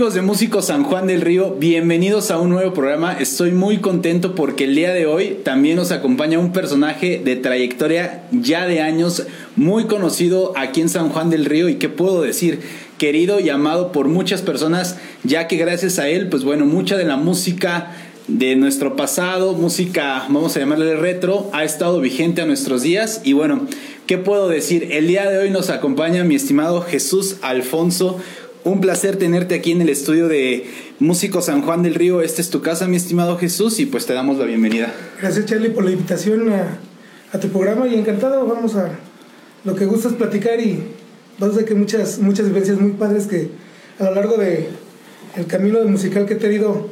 Amigos de Músicos San Juan del Río, bienvenidos a un nuevo programa. Estoy muy contento porque el día de hoy también nos acompaña un personaje de trayectoria ya de años, muy conocido aquí en San Juan del Río y qué puedo decir, querido y amado por muchas personas, ya que gracias a él, pues bueno, mucha de la música de nuestro pasado, música, vamos a llamarle retro, ha estado vigente a nuestros días y bueno, ¿qué puedo decir? El día de hoy nos acompaña mi estimado Jesús Alfonso, un placer tenerte aquí en el estudio de Músico San Juan del Río. Esta es tu casa, mi estimado Jesús, y pues te damos la bienvenida. Gracias, Charlie, por la invitación a, tu programa y encantado. Vamos a lo que gusta es platicar y vamos a que muchas, muchas vivencias muy padres que a lo largo de el camino musical que he tenido,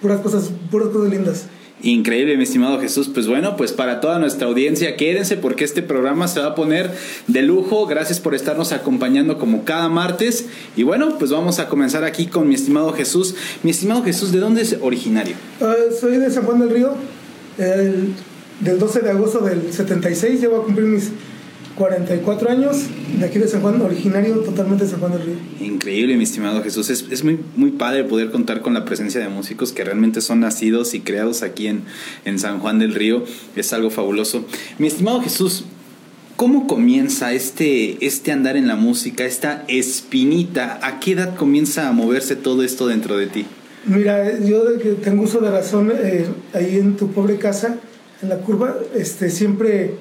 puras cosas, puras cosas lindas. Increíble, mi estimado Jesús. Pues bueno, pues para toda nuestra audiencia, quédense porque este programa se va a poner de lujo. Gracias por estarnos acompañando como cada martes. Y bueno, pues vamos a comenzar aquí con mi estimado Jesús. Mi estimado Jesús, ¿de dónde es originario? Ah, soy de San Juan del Río, del 12 de agosto del 76. Llevo a cumplir mis 44 años, de aquí de San Juan, originario totalmente de San Juan del Río. Increíble, mi estimado Jesús. Es, es, muy, muy padre poder contar con la presencia de músicos que realmente son nacidos y creados aquí en, en San Juan del Río. Es algo fabuloso. Mi estimado Jesús, ¿cómo comienza este, este andar en la música, esta espinita? ¿A qué edad comienza a moverse todo esto dentro de ti? Mira, yo tengo uso de razón eh, ahí en tu pobre casa, en la curva, este, siempre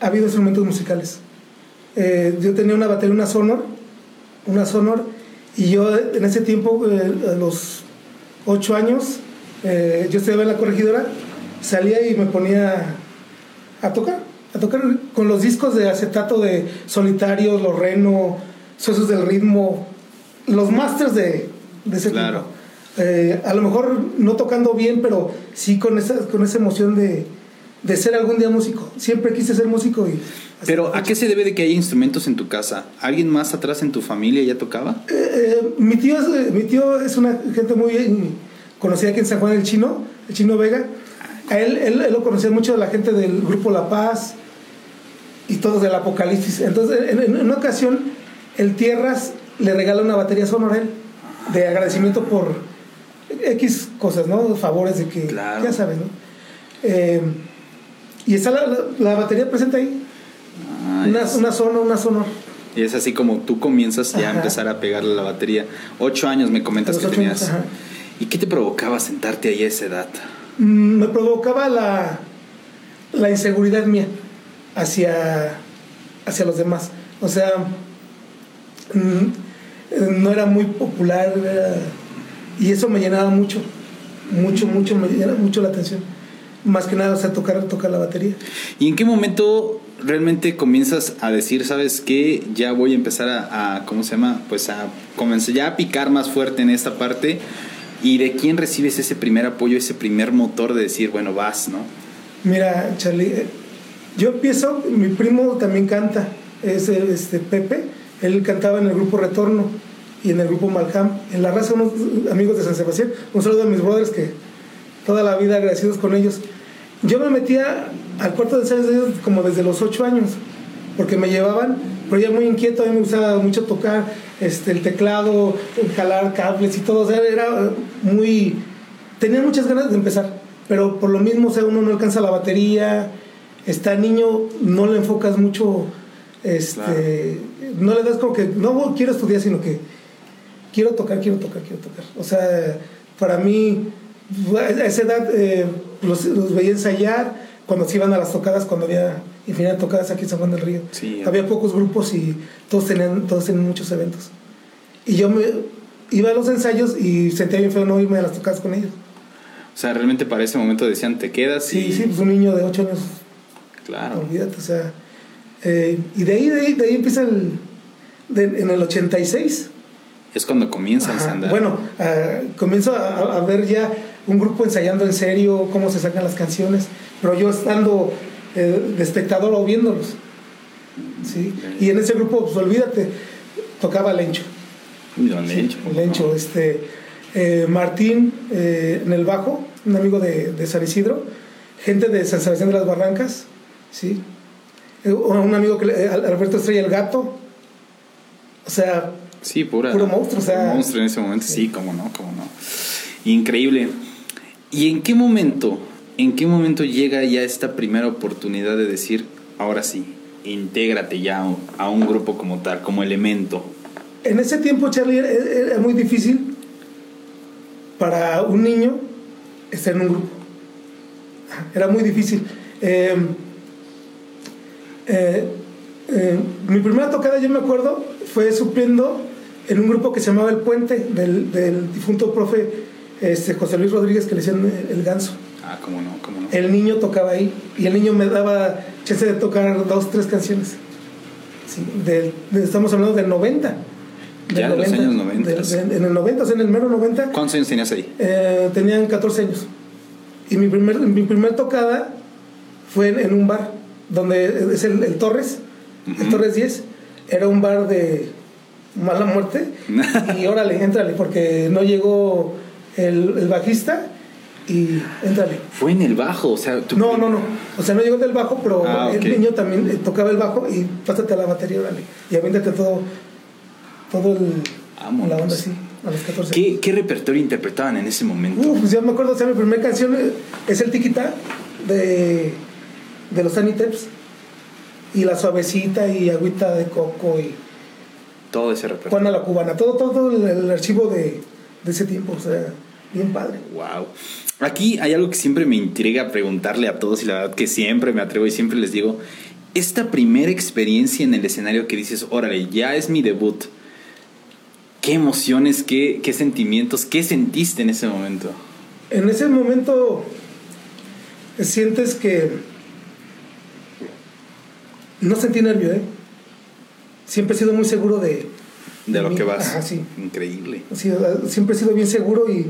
ha habido instrumentos musicales. Eh, yo tenía una batería, una Sonor, una Sonor, y yo en ese tiempo, eh, a los ocho años, eh, yo estudiaba en la corregidora, salía y me ponía a tocar, a tocar con los discos de acetato de Solitarios, Los Reno, Suesos del Ritmo, los masters de, de ese claro. a lo mejor no tocando bien, pero sí con esa, con esa emoción de, de ser algún día músico. Siempre quise ser músico y... Pero ¿a qué se debe de que haya instrumentos en tu casa? ¿Alguien más atrás en tu familia ya tocaba? Eh, eh, mi, tío es, eh, mi tío es una gente muy conocida aquí en San Juan, el chino, el chino Vega. A él, él, lo conocía mucho de la gente del grupo La Paz y todos del Apocalipsis. Entonces, en, una ocasión, el Tierras le regala una batería sonora a él de agradecimiento por X cosas, ¿no? Favores de que, ya sabes, ¿no? Y está la, batería presente ahí. Ah, una, una zona, una zona. Y es así como tú comienzas ya a empezar a pegarle la batería. Ocho años me comentas que tenías. ¿Y qué te provocaba sentarte ahí a esa edad? Mm, me provocaba la, la inseguridad mía hacia, hacia los demás. O sea, mm, no era muy popular y eso me llenaba mucho, mucho, mucho, me llenaba mucho la atención más que nada, o sea, tocar, tocar la batería. ¿Y en qué momento realmente comienzas a decir, sabes qué, ya voy a empezar a, ¿cómo se llama? Pues a comenzar ya a picar más fuerte en esta parte. ¿Y de quién recibes ese primer apoyo, ese primer motor de decir, bueno, vas, ¿no? Mira, Charlie, eh, yo empiezo, mi primo también canta, es este Pepe, él cantaba en el grupo Retorno y en el grupo Malham, en la raza unos amigos de San Sebastián, un saludo a mis brothers que toda la vida agradecidos con ellos. Yo me metía al cuarto de ellos como desde los ocho años, porque me llevaban, pero ya muy inquieto, a mí me gustaba mucho tocar este, el teclado, jalar cables y todo, o sea, era muy... Tenía muchas ganas de empezar, pero por lo mismo, o sea, uno no alcanza la batería, está niño, no le enfocas mucho, este, no le das como que, no quiero estudiar, sino que quiero tocar, quiero tocar, quiero tocar. O sea, para mí a esa edad eh, los, veía ensayar cuando se iban a las tocadas, cuando había infinidad de tocadas aquí en San Juan del Río. había pocos grupos y todos tenían, todos tenían muchos eventos. Y yo me iba a los ensayos y sentía bien feo no irme a las tocadas con ellos. O sea, realmente para ese momento decían, te quedas Sí, sí, pues un niño de 8 años. Claro. Olvídate, o sea. Eh, y de ahí, de ahí, de ahí empieza el. en el 86. Es cuando comienzan a andar. Bueno, uh, comienzo a, a, ver ya un grupo ensayando en serio cómo se sacan las canciones, pero yo estando eh, de espectador o viéndolos. ¿sí? Y en ese grupo, pues olvídate, tocaba Lencho. Lencho. Lencho, este, eh, Martín eh, en el bajo, un amigo de, de, San Isidro, gente de San Sebastián de las Barrancas, ¿sí? un amigo que Alberto Estrella el Gato, o sea, Sí, pura. Puro monstruo, o sea. monstruo en ese momento, sí, cómo no, cómo no. Increíble. ¿Y en qué momento, en qué momento llega ya esta primera oportunidad de decir, ahora sí, intégrate ya a un grupo como tal, como elemento? En ese tiempo, Charlie, era, muy difícil para un niño estar en un grupo. Era muy difícil. Eh, eh, eh, mi primera tocada, yo me acuerdo, fue supliendo en un grupo que se llamaba El Puente, del difunto profe este, José Luis Rodríguez, que le decían el, el ganso. Ah, cómo no, cómo no. El niño tocaba ahí y el niño me daba chance de tocar dos, tres canciones. Sí, del- de- estamos hablando del 90. Del Ya, en los años 90. del- del- en el 90, o sea, en el mero 90. ¿Cuántos años tenías ahí? Eh, tenían 14 años. Y mi primer, mi primer tocada fue en, en un bar, donde es el, el Torres, el Ujú. Torres 10. Era un bar de mala muerte. y órale, éntrale, porque no llegó el, el bajista y éntrale. Fue en el bajo, o sea, tu No, no, no. O sea, no llegó del bajo, pero Ah, el niño también eh, tocaba el bajo y pásate a la batería, órale. Y aviéntate todo, todo el, Vámonos. la onda así, a los 14 ¿Qué, ¿Qué repertorio interpretaban en ese momento? Uh, pues yo me acuerdo, o sea, mi primera canción eh, es el Tiquita de, de los Aniteps. Y la suavecita y agüita de coco y Todo ese repertorio. Juana la cubana. Todo, todo el, el archivo de, de ese tiempo. O sea, bien padre. Wow. Aquí hay algo que siempre me intriga preguntarle a todos y la verdad que siempre me atrevo y siempre les digo, esta primera experiencia en el escenario que dices, órale, ya es mi debut. ¿Qué emociones, qué, qué sentimientos, qué sentiste en ese momento? En ese momento sientes que no sentí nervio, ¿eh? Siempre he sido muy seguro de... De lo mí. que vas. Ajá, sí. Increíble. Sí, siempre he sido bien seguro y,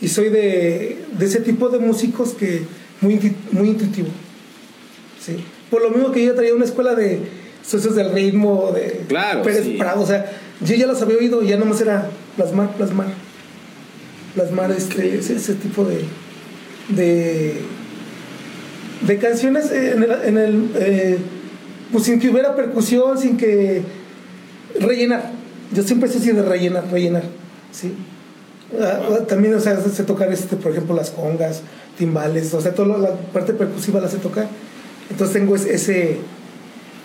y soy de, de ese tipo de músicos que muy, muy intuitivo. Sí. Por lo mismo que yo ya traía una escuela de socios del ritmo, de Claro, Pérez sí. Prado, o sea, yo ya los había oído y ya nomás era plasmar, plasmar. Plasmar este, ese, ese tipo de, de, de canciones en el, en el eh, pues sin que hubiera percusión, sin que rellenar. Yo siempre sé así de rellenar, rellenar. ¿sí? Ah, ah, también, o sea, sé tocar, este, por ejemplo, las congas, timbales, o sea, toda la parte percusiva la sé tocar. Entonces tengo ese,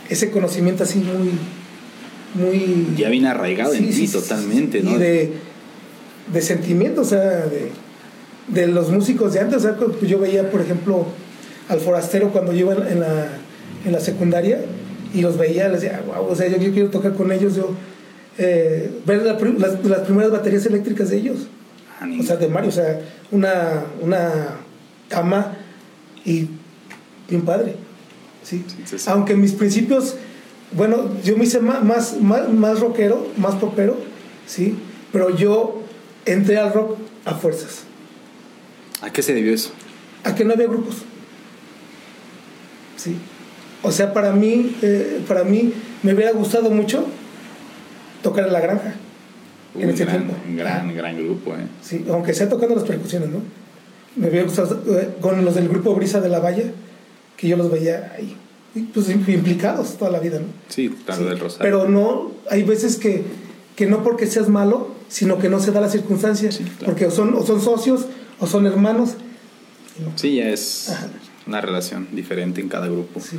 ese, conocimiento así muy, muy... Ya viene arraigado en Sí, ti sí, sí, totalmente, sí, ¿no? Y de, de sentimiento, o sea, de, de los músicos de antes. O sea, cuando yo veía, por ejemplo, al forastero cuando yo iba en, la, en la secundaria y los veía, les decía, wow, o sea, yo, yo quiero tocar con ellos, yo eh, ver la las, las primeras baterías eléctricas de ellos, O sea, de Mario, o sea, una, una cama y bien padre, ¿sí? Sí, sí, sí. Aunque mis principios, bueno, yo me hice más, más, más rockero, más popero, ¿sí? Pero yo entré al rock a fuerzas, ¿A qué se debió eso? a que no había grupos, ¿sí? O sea, para mí, eh, para mí me hubiera gustado mucho tocar en la granja, en Un ese gran, tiempo. un gran, gran grupo, ¿eh? Sí, aunque sea tocando las percusiones, ¿no? Me hubiera gustado eh, con los del grupo Brisa de la Valle, que yo los veía ahí, pues implicados toda la vida, ¿no? Sí, claro, Sí, del Rosario. Pero no, hay veces que, que no porque seas malo, sino que no se da la circunstancia, Sí, claro. porque o son, o son socios o son hermanos. Sí, ya es Ajá. una relación diferente en cada grupo. Sí.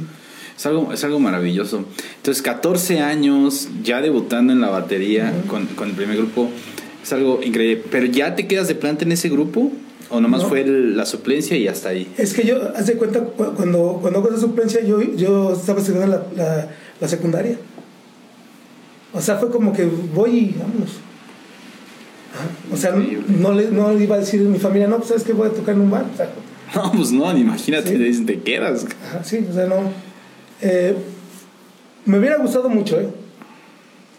Es algo, es algo maravilloso. Entonces, 14 años ya debutando en la batería Ujú. con, con el primer grupo, es algo increíble. ¿Pero ya te quedas de planta en ese grupo? ¿O nomás No. fue el- la suplencia y hasta ahí? Es que yo, haz de cuenta, cu- cuando, cuando hago esa suplencia, yo, yo estaba estudiando la, la, la secundaria. O sea, fue como que voy y vámonos. O sea, no le, no le iba a decir a mi familia, no, pues sabes que voy a tocar en un bar. O sea, No, pues no, ni imagínate, Sí. te dicen, te quedas. Ajá, sí, o sea, no. Eh, me hubiera gustado mucho, ¿eh?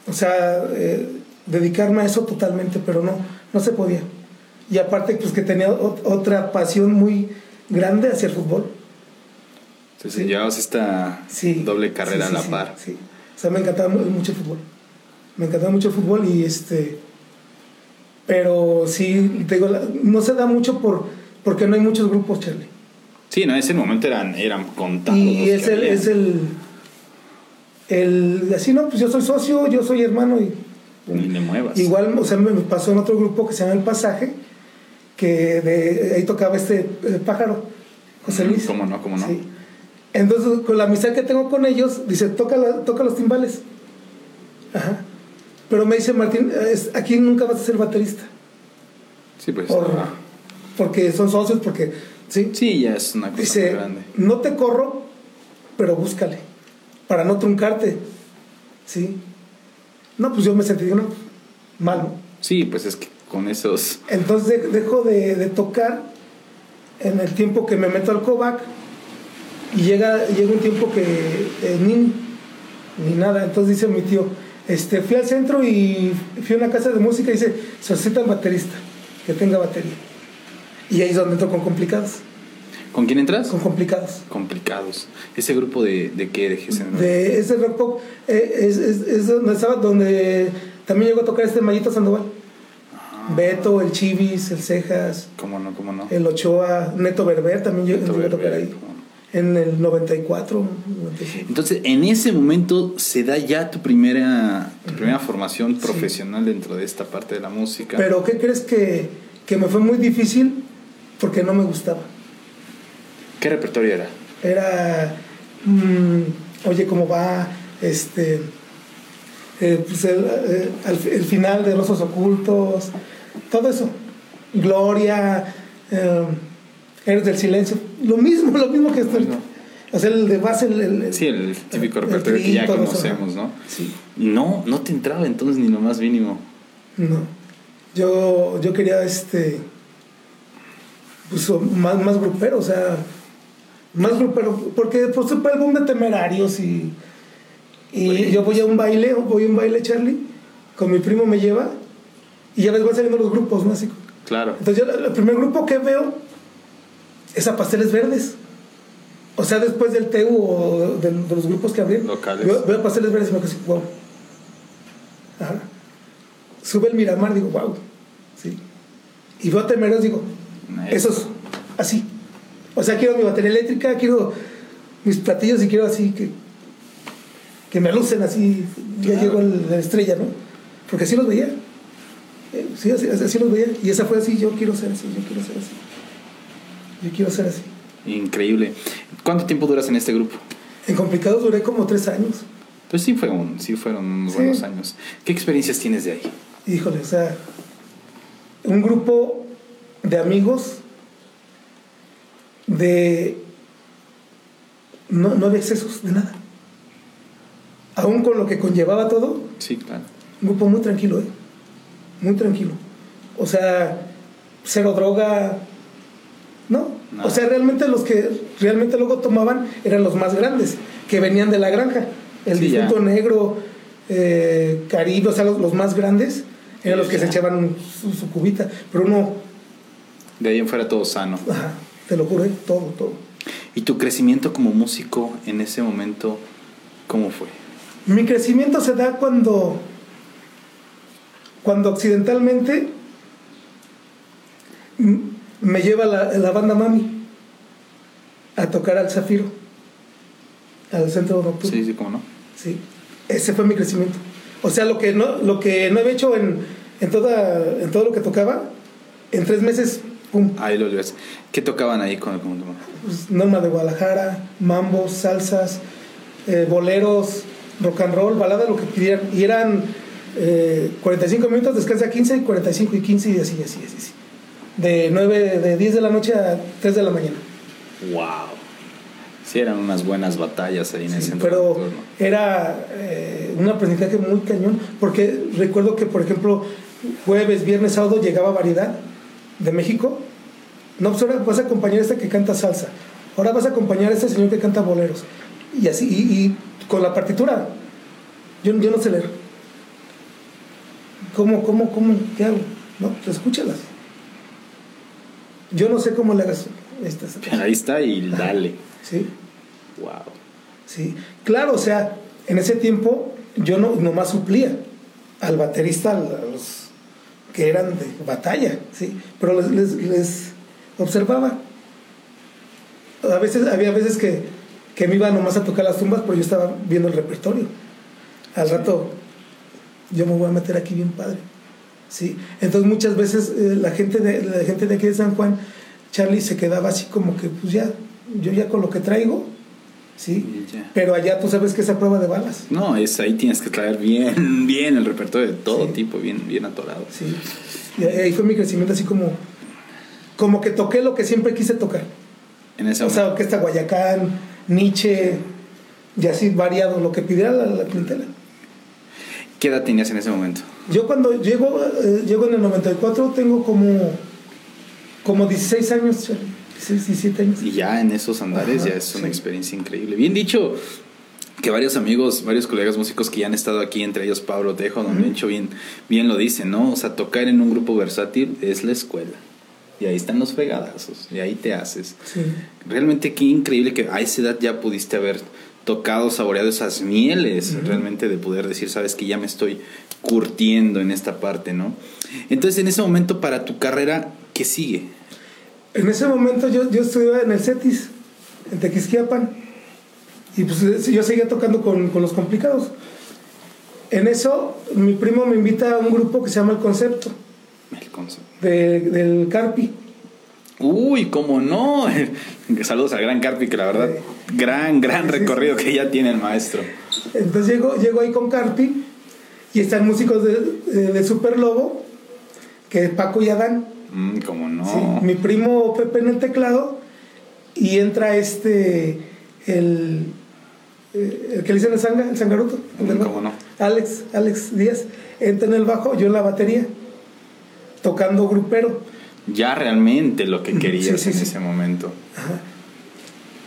O sea, eh, dedicarme a eso totalmente, pero no, no se podía. Y aparte, pues que tenía ot- otra pasión muy grande hacia el fútbol. Entonces, Sí. llevabas esta Sí. doble carrera Sí, a la par. Sí. O sea, me encantaba mu- mucho el fútbol. Me encantaba mucho el fútbol y este. Pero sí, te digo, no se da mucho por porque no hay muchos grupos, Charlie. Sí, no, en ese momento eran, eran contados. Y es el, es el, el. Así, no, pues yo soy socio, yo soy hermano y Ni le muevas. Igual, o sea, me pasó en otro grupo que se llama El Pasaje, que de, ahí tocaba este eh, pájaro, José Luis. ¿Cómo no? ¿Cómo no? Sí. Entonces, con la amistad que tengo con ellos, dice, toca, la- toca los timbales. Ajá. Pero me dice Martín, es- aquí nunca vas a ser baterista. Sí, pues. Por- porque son socios, porque, ¿sí? Sí, ya es una cosa muy Dice, grande. no te corro, pero búscale, para no truncarte. ¿Sí? No, pues yo me sentí, no, mal. ¿no? Sí, pues es que con esos. Entonces de- dejo de, de tocar en el tiempo que me meto al Kovac y llega, llega un tiempo que eh, ni, ni nada. Entonces dice mi tío, este, fui al centro y fui a una casa de música y dice, se necesita un baterista, que tenga batería. Y ahí es donde entro con complicados, ¿Con quién entras? con complicados. Complicados. ¿Ese grupo de, de qué? ¿De? De ese rock pop, eh, es, es- es donde estaba, donde también llegó a tocar este Mayito Sandoval. Ah. Beto, el Chivis, el Cejas, ¿Cómo no? ¿Cómo no? el Ochoa, Neto Berber también llegó, Neto llegó a tocar ahí. En el 94, 95. Entonces, en ese momento se da ya tu primera, tu primera formación profesional dentro de esta parte de la música. Pero ¿qué crees que, que me fue muy difícil? Porque no me gustaba. ¿Qué repertorio era? Era, mm, oye, ¿cómo va? Este, eh, pues el, eh, el final de Los Osos Ocultos, todo eso. Gloria, eh, Héroes del Silencio, lo mismo, lo mismo que esto. O sea, el de base, el, el- Sí, el típico repertorio que ya conocemos, ¿no? Sí, Y no, no te entraba entonces ni lo más mínimo. no. Yo, yo quería este, pues más, más grupero, o sea, más grupero, porque pues fue el boom de temerarios y, y Oye. yo voy a un baile, voy a un baile, Charlie, con mi primo me lleva y ya ves, van saliendo los grupos, ¿no? Así, Claro. entonces yo el primer grupo que veo es a Pasteles Verdes. O sea, después del TEU o de, de los grupos que abrieron. Locales. Veo, veo a Pasteles Verdes y me quedo así, wow. Ajá. Sube el Miramar, digo, wow. Sí. Y veo a Temeros, digo. Esos, así. O sea, quiero mi batería eléctrica, quiero mis platillos y quiero así que, que me lucen así. Ya el- la estrella, ¿no? Porque así los veía. Eh, Sí, así, así los veía. Y esa fue así, yo quiero ser así, yo quiero ser así. Yo quiero ser así. Increíble. ¿Cuánto tiempo duras en este grupo? En Complicados duré como tres años. Pues sí, fue un, sí fueron unos Sí. buenos años. ¿Qué experiencias tienes de ahí? Híjole, o sea, un grupo de amigos de... No, no había excesos de nada. Aún con lo que conllevaba todo, Sí, claro. un grupo muy tranquilo, ¿eh? Muy tranquilo. O sea, cero droga, ¿no? O sea, realmente los que realmente luego tomaban eran los más grandes, que venían de la granja. El Sí, ya. difunto negro, eh, Caribe, o sea, los, los más grandes eran los que Ya. se echaban su, su cubita. Pero uno, De ahí en fuera todo sano. ajá, te lo juro, ¿eh? todo, todo. ¿Y tu crecimiento como músico en ese momento, cómo fue? Mi crecimiento se da cuando, cuando accidentalmente me lleva la, la banda Mami a tocar al Zafiro, al centro nocturno. Sí, sí, cómo no. Sí, ese fue mi crecimiento. O sea, lo que no, lo que no había hecho en, en, toda, en todo lo que tocaba, en tres meses, pum, Ahí lo ves. ¿Qué tocaban ahí con el con- pues, Norma de Guadalajara, mambos, salsas, eh, boleros, rock and roll, balada, lo que pidieran. Y eran eh, 45 minutos, descansa 15, 45 y 15 y así, así, así. así. De 9, de 10 de la noche a 3 de la mañana. Wow. Sí, eran unas buenas batallas ahí en Sí, centro. pero era eh, un aprendizaje muy cañón, porque recuerdo que, por ejemplo, jueves, viernes, sábado llegaba variedad de México. No, pues ahora vas a acompañar a este que canta salsa. Ahora vas a acompañar a este señor que canta boleros. Y así, y, y con la partitura. Yo, yo no sé leer. ¿Cómo, cómo, cómo? ¿Qué hago? No, pues escúchalas. Yo no sé cómo le hagas estas. Ahí está y dale. ¿Sí? Wow. Sí, claro, o sea, en ese tiempo yo no nomás suplía al baterista, a los que eran de batalla, sí, pero les, les- les observaba. A veces, había veces que, que me iba nomás a tocar las tumbas, pero yo estaba viendo el repertorio. Al rato, yo me voy a meter aquí bien padre. ¿sí? Entonces muchas veces eh, la, gente de, la gente de aquí de San Juan, Charlie se quedaba así como que, pues ya, yo ya con lo que traigo, ¿sí? Pero allá tú sabes que es a prueba de balas. No, es ahí tienes que traer bien, bien el repertorio de todo tipo, bien, bien atorado. Sí. Y ahí fue mi crecimiento así como, como que toqué lo que siempre quise tocar. En ese o sea, que está Guayacán, Nietzsche, y así variado, lo que pidiera la, la clientela. ¿Qué edad tenías en ese momento? Yo cuando llego, eh, llego en el 94 tengo como, como 16 años, 16, 17 años. Y ya en esos andares ya es una experiencia increíble. Bien dicho, que varios amigos, varios colegas músicos que ya han estado aquí, entre ellos Pablo Tejo, Don Mencho, bien, bien lo dicen, ¿no? O sea, tocar en un grupo versátil es la escuela. Y ahí están los fregadazos, y ahí te haces. Realmente qué increíble que a esa edad ya pudiste haber tocado, saboreado esas mieles, realmente de poder decir, sabes que ya me estoy curtiendo en esta parte, ¿no? Entonces, en ese momento, para tu carrera, ¿qué sigue? En ese momento yo, yo estudiaba en el CETIS, en Tequisquiapan, y pues yo seguía tocando con, con los complicados. En eso, mi primo me invita a un grupo que se llama El Concepto. El Concepto. del Carpi. Uy, cómo no. Saludos al gran Carpi, que la verdad, gran, gran recorrido que ya tiene el maestro. Entonces llego, llego ahí con Carpi y están músicos de, de, Super Lobo, que es Paco y Adán. Mm, cómo no. mi primo Pepe en el teclado y entra este, el, eh, el que le dicen el, sanga, el sangaruto. Mm, cómo no. Alex, Alex Díaz, entra en el bajo, yo en la batería, tocando grupero ya realmente lo que querías en ese momento.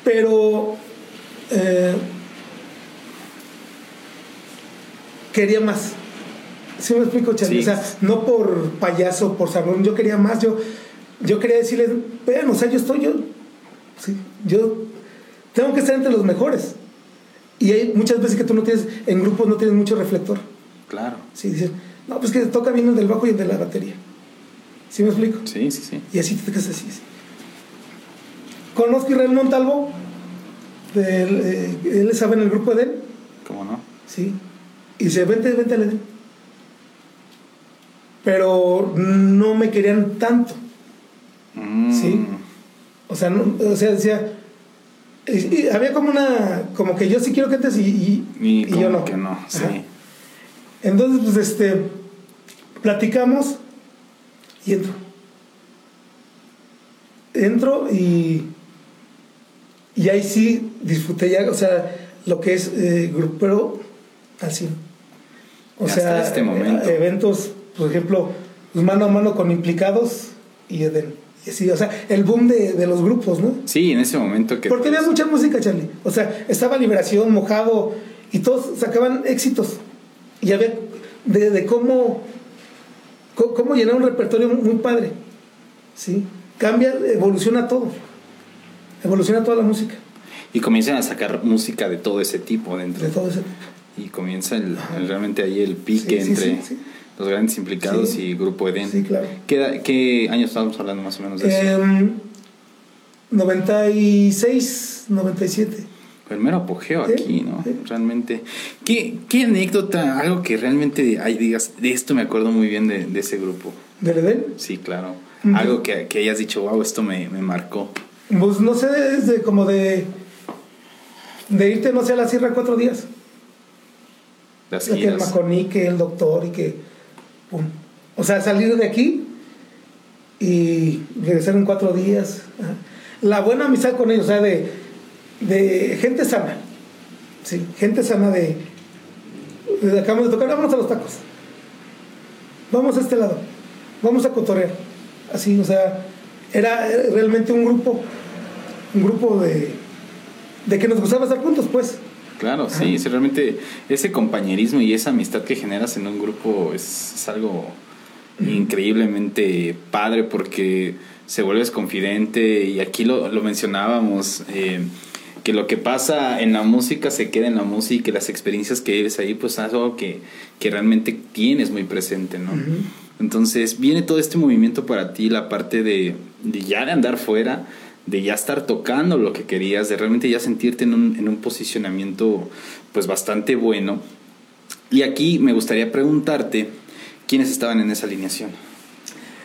Pero eh, quería más. ¿Sí me explico, Charlie? O sea, no por payaso, por sabrón, yo quería más. Yo, yo quería decirles, vean, o sea, yo estoy, yo, sí, yo tengo que estar entre los mejores. Y hay muchas veces que tú no tienes, en grupos no tienes mucho reflector. Claro. Sí, dicen, no, pues que toca bien el del bajo y el de la batería. ¿Sí me explico? Sí, sí, sí. Y así te quedas así. Conozco a Israel Montalvo. Eh, él estaba en el grupo de él. ¿Cómo no? Sí. Y dice, vente, vente al Edén. Pero no me querían tanto. Mm. ¿Sí? O sea, no, o sea, decía... había como una... Como que yo sí quiero que entres y, y, yo no. que no, sí. Entonces, pues, este... Platicamos y entro. Entro y, y ahí sí disfruté ya, o sea, lo que es eh, grupero así. O sea, este momento. eventos, por ejemplo, pues, mano a mano con implicados y Eden. Y así, o sea, el boom de, de, los grupos, ¿no? Sí, en ese momento que... Porque había mucha música, Charlie. O sea, estaba Liberación, Mojado, y todos sacaban éxitos. Y había de, de cómo cómo llenar un repertorio muy padre. ¿sí? Cambia, evoluciona todo. Evoluciona toda la música. Y comienzan a sacar música de todo ese tipo dentro. De todo ese tipo. Y comienza el, realmente ahí el pique entre los grandes implicados y Grupo Eden. Sí, claro. ¿Qué, ¿Qué años estamos hablando más o menos de eso? 96, 97 el mero apogeo aquí, ¿no? Realmente. ¿Qué, ¿Qué, anécdota, algo que realmente hay, digas, de esto me acuerdo muy bien de, de ese grupo? ¿De Redel? Sí, claro. Algo que, que, hayas dicho, wow, esto me, me, marcó. Pues no sé, desde como de. de irte, no sé, a la sierra cuatro días. Las que el maconique, el doctor y que. O sea, salir de aquí y regresar en cuatro días. La buena amistad con ellos, o sea, de gente sana. Sí, gente sana de, de acabamos de tocar, vámonos a los tacos. Vamos a este lado. Vamos a cotorrear. Así, o sea, era realmente un grupo, un grupo de, de que nos gustaba estar juntos, pues. Claro, sí, realmente ese compañerismo y esa amistad que generas en un grupo es, algo increíblemente padre porque se vuelves confidente y aquí lo, lo mencionábamos. Eh, que lo que pasa en la música se queda en la música y que las experiencias que vives ahí, pues es algo que, que realmente tienes muy presente, ¿no? Entonces viene todo este movimiento para ti, la parte de, de, ya de andar fuera, de ya estar tocando lo que querías, de realmente ya sentirte en un, en un posicionamiento pues bastante bueno. Y aquí me gustaría preguntarte, ¿quiénes estaban en esa alineación?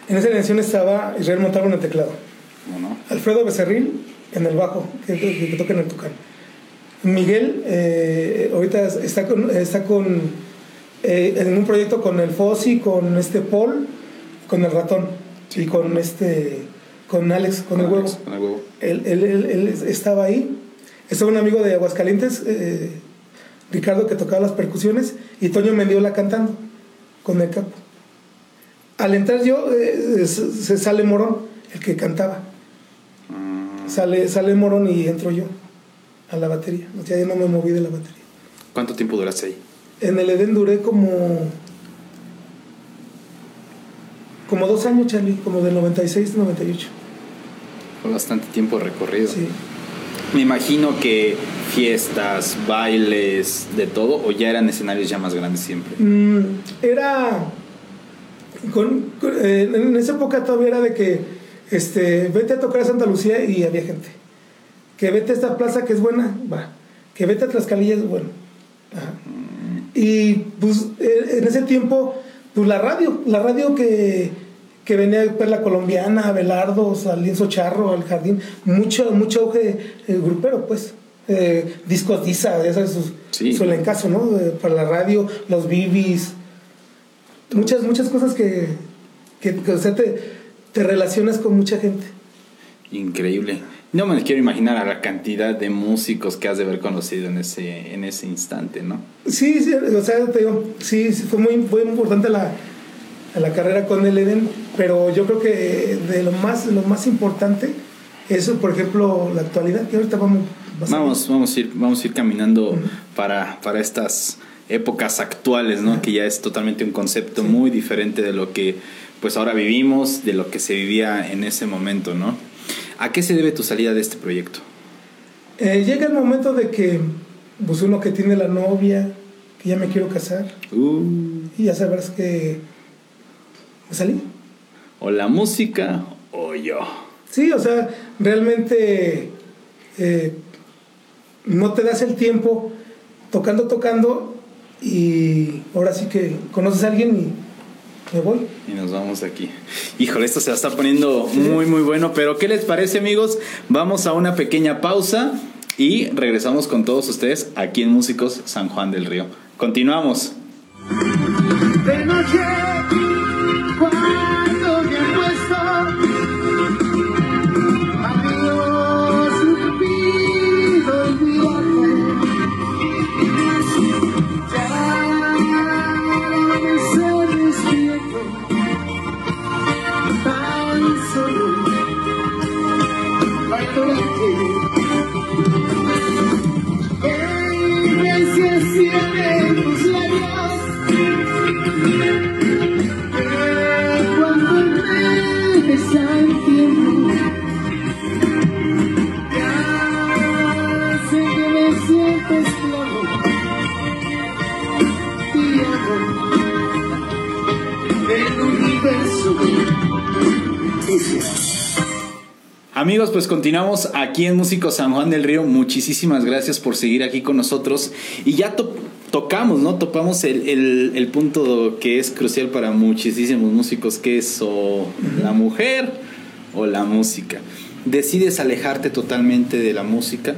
En esa alineación estaba Israel Montalvo en el teclado. Alfredo Becerril en el bajo, que, que, que toca en el tucán. Miguel eh, ahorita está con, está con eh, en un proyecto con el Fossi, con este Paul, con el ratón y con este con Alex, con el huevo. Con el huevo. Él, él- él- él estaba ahí. Estaba un amigo de Aguascalientes, eh, Ricardo, que tocaba las percusiones, y Toño Mendiola cantando con el capo. Al entrar yo, eh, se sale Morón, el que cantaba. Mm, Sale, sale Morón y entro yo a la batería. O sea, ya no me moví de la batería. ¿Cuánto tiempo duraste ahí? En el Edén duré como. Como dos años, Charlie, como del 96 al 98. Fue bastante tiempo recorrido. Sí. Me imagino que fiestas, bailes, de todo, o ya eran escenarios ya más grandes siempre. Mm, era. con- con- eh, en esa época todavía era de que este, vete a tocar a Santa Lucía y había gente. Que vete a esta plaza que es buena, va. Que vete a Tlaxcalilla es bueno. Ajá. Y pues eh, en ese tiempo, pues la radio, la radio que, que venía pues, la colombiana, Abelardo, al Lienzo Charro, al Jardín, mucho, mucho auge eh, grupero, pues. Eh, discos Disa, ya sabes, su, Sí. su elencazo, ¿no? Eh, para la radio, los bibis, muchas, muchas cosas que, que, que, o sea, te, te relacionas con mucha gente. Increíble. No me quiero imaginar a la cantidad de músicos que has de haber conocido en ese, en ese instante, ¿no? Sí, sí, o sea, te digo, sí, sí, fue muy, fue muy importante la, la carrera con el Eden, pero yo creo que de lo más, lo más importante es, por ejemplo, la actualidad, que ahorita vamos, vas a- Vamos, vamos a ir, vamos a ir caminando para, para estas épocas actuales, ¿no? Que ya es totalmente un concepto Sí. muy diferente de lo que pues ahora vivimos, de lo que se vivía en ese momento, ¿no? ¿A qué se debe tu salida de este proyecto? Eh, llega el momento de que, pues uno que tiene la novia, que ya me quiero casar, Uh, y ya sabrás que me salí. o la música o yo. Sí, o sea, realmente eh, no te das el tiempo tocando, tocando y ahora sí que conoces a alguien y me voy. Y nos vamos de aquí. Híjole, esto se está poniendo muy, muy bueno. Pero, ¿qué les parece, amigos? Vamos a una pequeña pausa y regresamos con todos ustedes aquí en Músicos San Juan del Río. Continuamos. Amigos, pues continuamos aquí en Músicos San Juan del Río. Muchísimas gracias por seguir aquí con nosotros. Y ya to- tocamos, ¿no? Topamos el, el- el punto que es crucial para muchísimos músicos, que es o la mujer o la música. Decides alejarte totalmente de la música.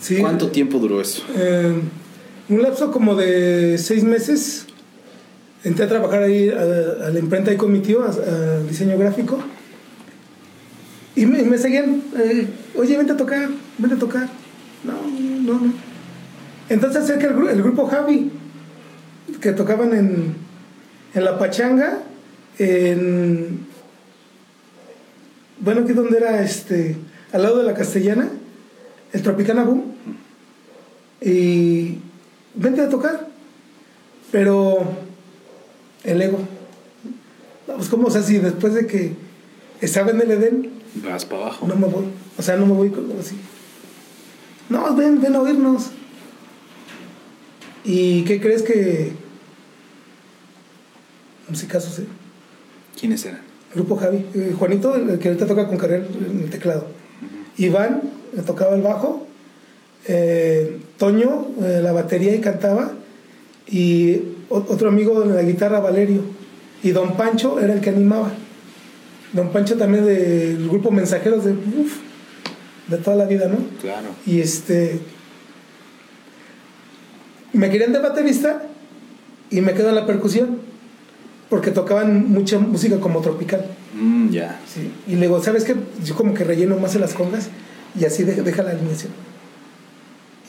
Sí. ¿Cuánto tiempo duró eso? Eh, un lapso como de seis meses. Entré a trabajar ahí a, la imprenta ahí con mi tío, a, diseño gráfico. Y me, seguían, eh, oye, vente a tocar, vente a tocar. No, no, no. Entonces acerca el, el grupo Javi, que tocaban en, en La Pachanga, en... Bueno, aquí donde era este, al lado de la Castellana, el Tropicana Boom y vente a tocar. Pero el ego. No, pues como, o sea, si después de que estaba en el Edén, Vas para abajo. no me voy. O sea, no me voy como así. No, ven, ven a oírnos. ¿Y qué crees que... Musicazos, ¿eh? ¿Quiénes eran? Grupo Javi. Eh, Juanito, el que ahorita toca con Carrera en el teclado. Iván, le tocaba el bajo. Eh, Toño, eh, la batería y cantaba. Y otro amigo de la guitarra, Valerio. Y Don Pancho era el que animaba. Don Pancho también del grupo Mensajeros de, uf, de toda la vida, ¿no? Claro. Y este. Me querían de baterista y me quedo en la percusión. Porque tocaban mucha música como tropical. Mm, ya. Sí. Y luego, ¿sabes qué? Yo como que relleno más en las congas y así deja, deja la alineación.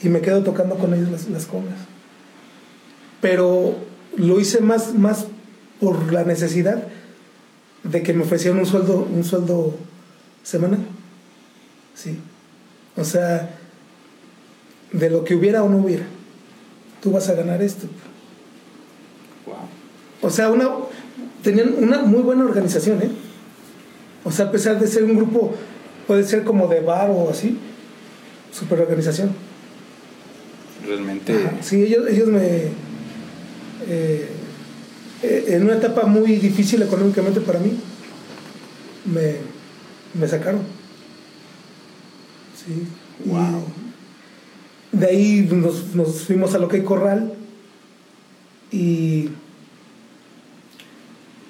Y me quedo tocando con ellos las, las congas. Pero lo hice más, más por la necesidad de que me ofrecieran un sueldo, un sueldo semanal. Sí. O sea, de lo que hubiera o no hubiera. Tú vas a ganar esto. Wow. O sea, una, tenían una muy buena organización, ¿eh? O sea, a pesar de ser un grupo, puede ser como de bar o así, super organización. Realmente. Ajá, Sí, ellos, ellos me. Eh, eh, en una etapa muy difícil económicamente para mí, me, me sacaron. Sí. y Wow. de ahí nos, nos fuimos a lo que hay corral y.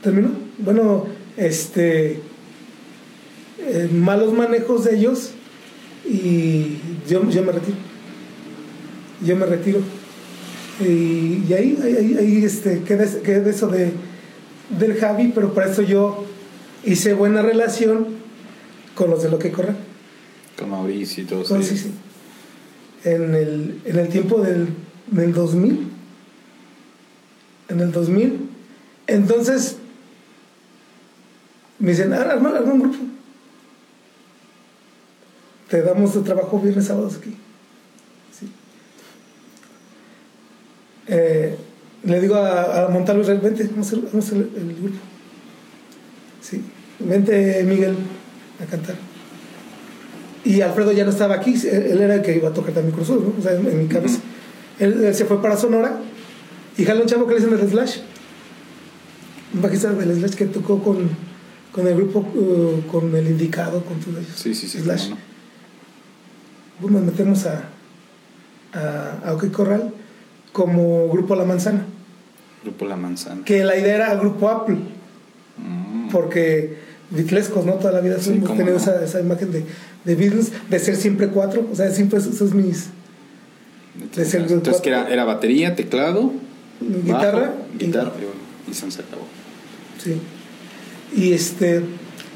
¿Terminó? Bueno, este. eh, malos manejos de ellos y yo, yo me retiro yo me retiro. Y, y ahí, ahí, ahí, este, queda, queda eso de, del Javi, pero para eso yo hice buena relación con los de lo que corre. Con Mauricio y todo Sí, eso. sí, sí. En el, en el tiempo del, del 2000. En el 2000. Entonces, me dicen, "Ah, arma, arma un grupo. Te damos de trabajo viernes, sábados aquí. Eh, le digo a, a Montalvo Israel, vente, vamos a hacer, el, grupo. Sí. Vente, Miguel, a cantar. Y Alfredo ya no estaba aquí, él era el que iba a tocar también Cruz Azul, ¿no? O sea, en, en mi cabeza. él, él se fue para Sonora y jala un chavo que le dicen el Slash. Un bajista del Slash que tocó con, con el grupo, eh, con el indicado, con todos ellos. Sí, sí, sí. Slash. cómo no. Pues nos metemos a, a, a OK Corral como Grupo La Manzana. Grupo La Manzana. Que la idea era Grupo Apple, Mm. porque Beatlescos, ¿no? Toda la vida Sí, hemos tenido no. esa, esa imagen de, de Beatles, de ser siempre cuatro. O sea, siempre esos mis. de ser Entonces, cuatro. que era, era batería, teclado, guitarra bajo, y- guitarra y, y se acabó. Sí. Y este.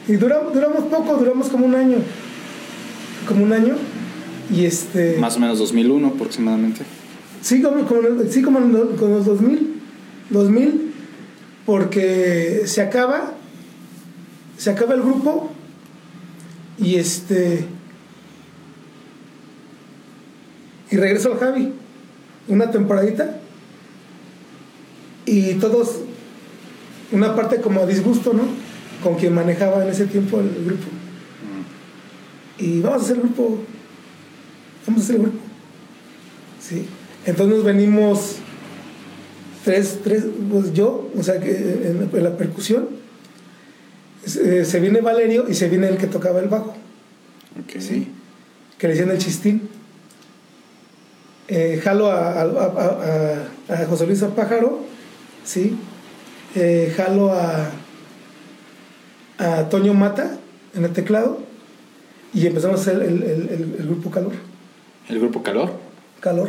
Y duramos, duramos poco, duramos como un año. Como un año. Y este. Más o menos 2001 aproximadamente. Sí, como, sí, con los 2000. 2000. Porque se acaba. Se acaba el grupo. Y este. Y regreso al Javi. Una temporadita. Y todos. Una parte como a disgusto, ¿no? Con quien manejaba en ese tiempo el grupo. Mm. Y vamos a hacer el grupo. Vamos a hacer el grupo. Sí. Entonces nos venimos tres, tres, pues yo, o sea, que en, en la percusión, se, se viene Valerio y se viene el que tocaba el bajo, Ok. Sí. que le decían el chistín. Eh, jalo a, a, a- a- a José Luis Pájaro, sí. Eh, jalo a, a Toño Mata en el teclado y empezamos a hacer el, el- el- el grupo Calor. El grupo Calor. Calor.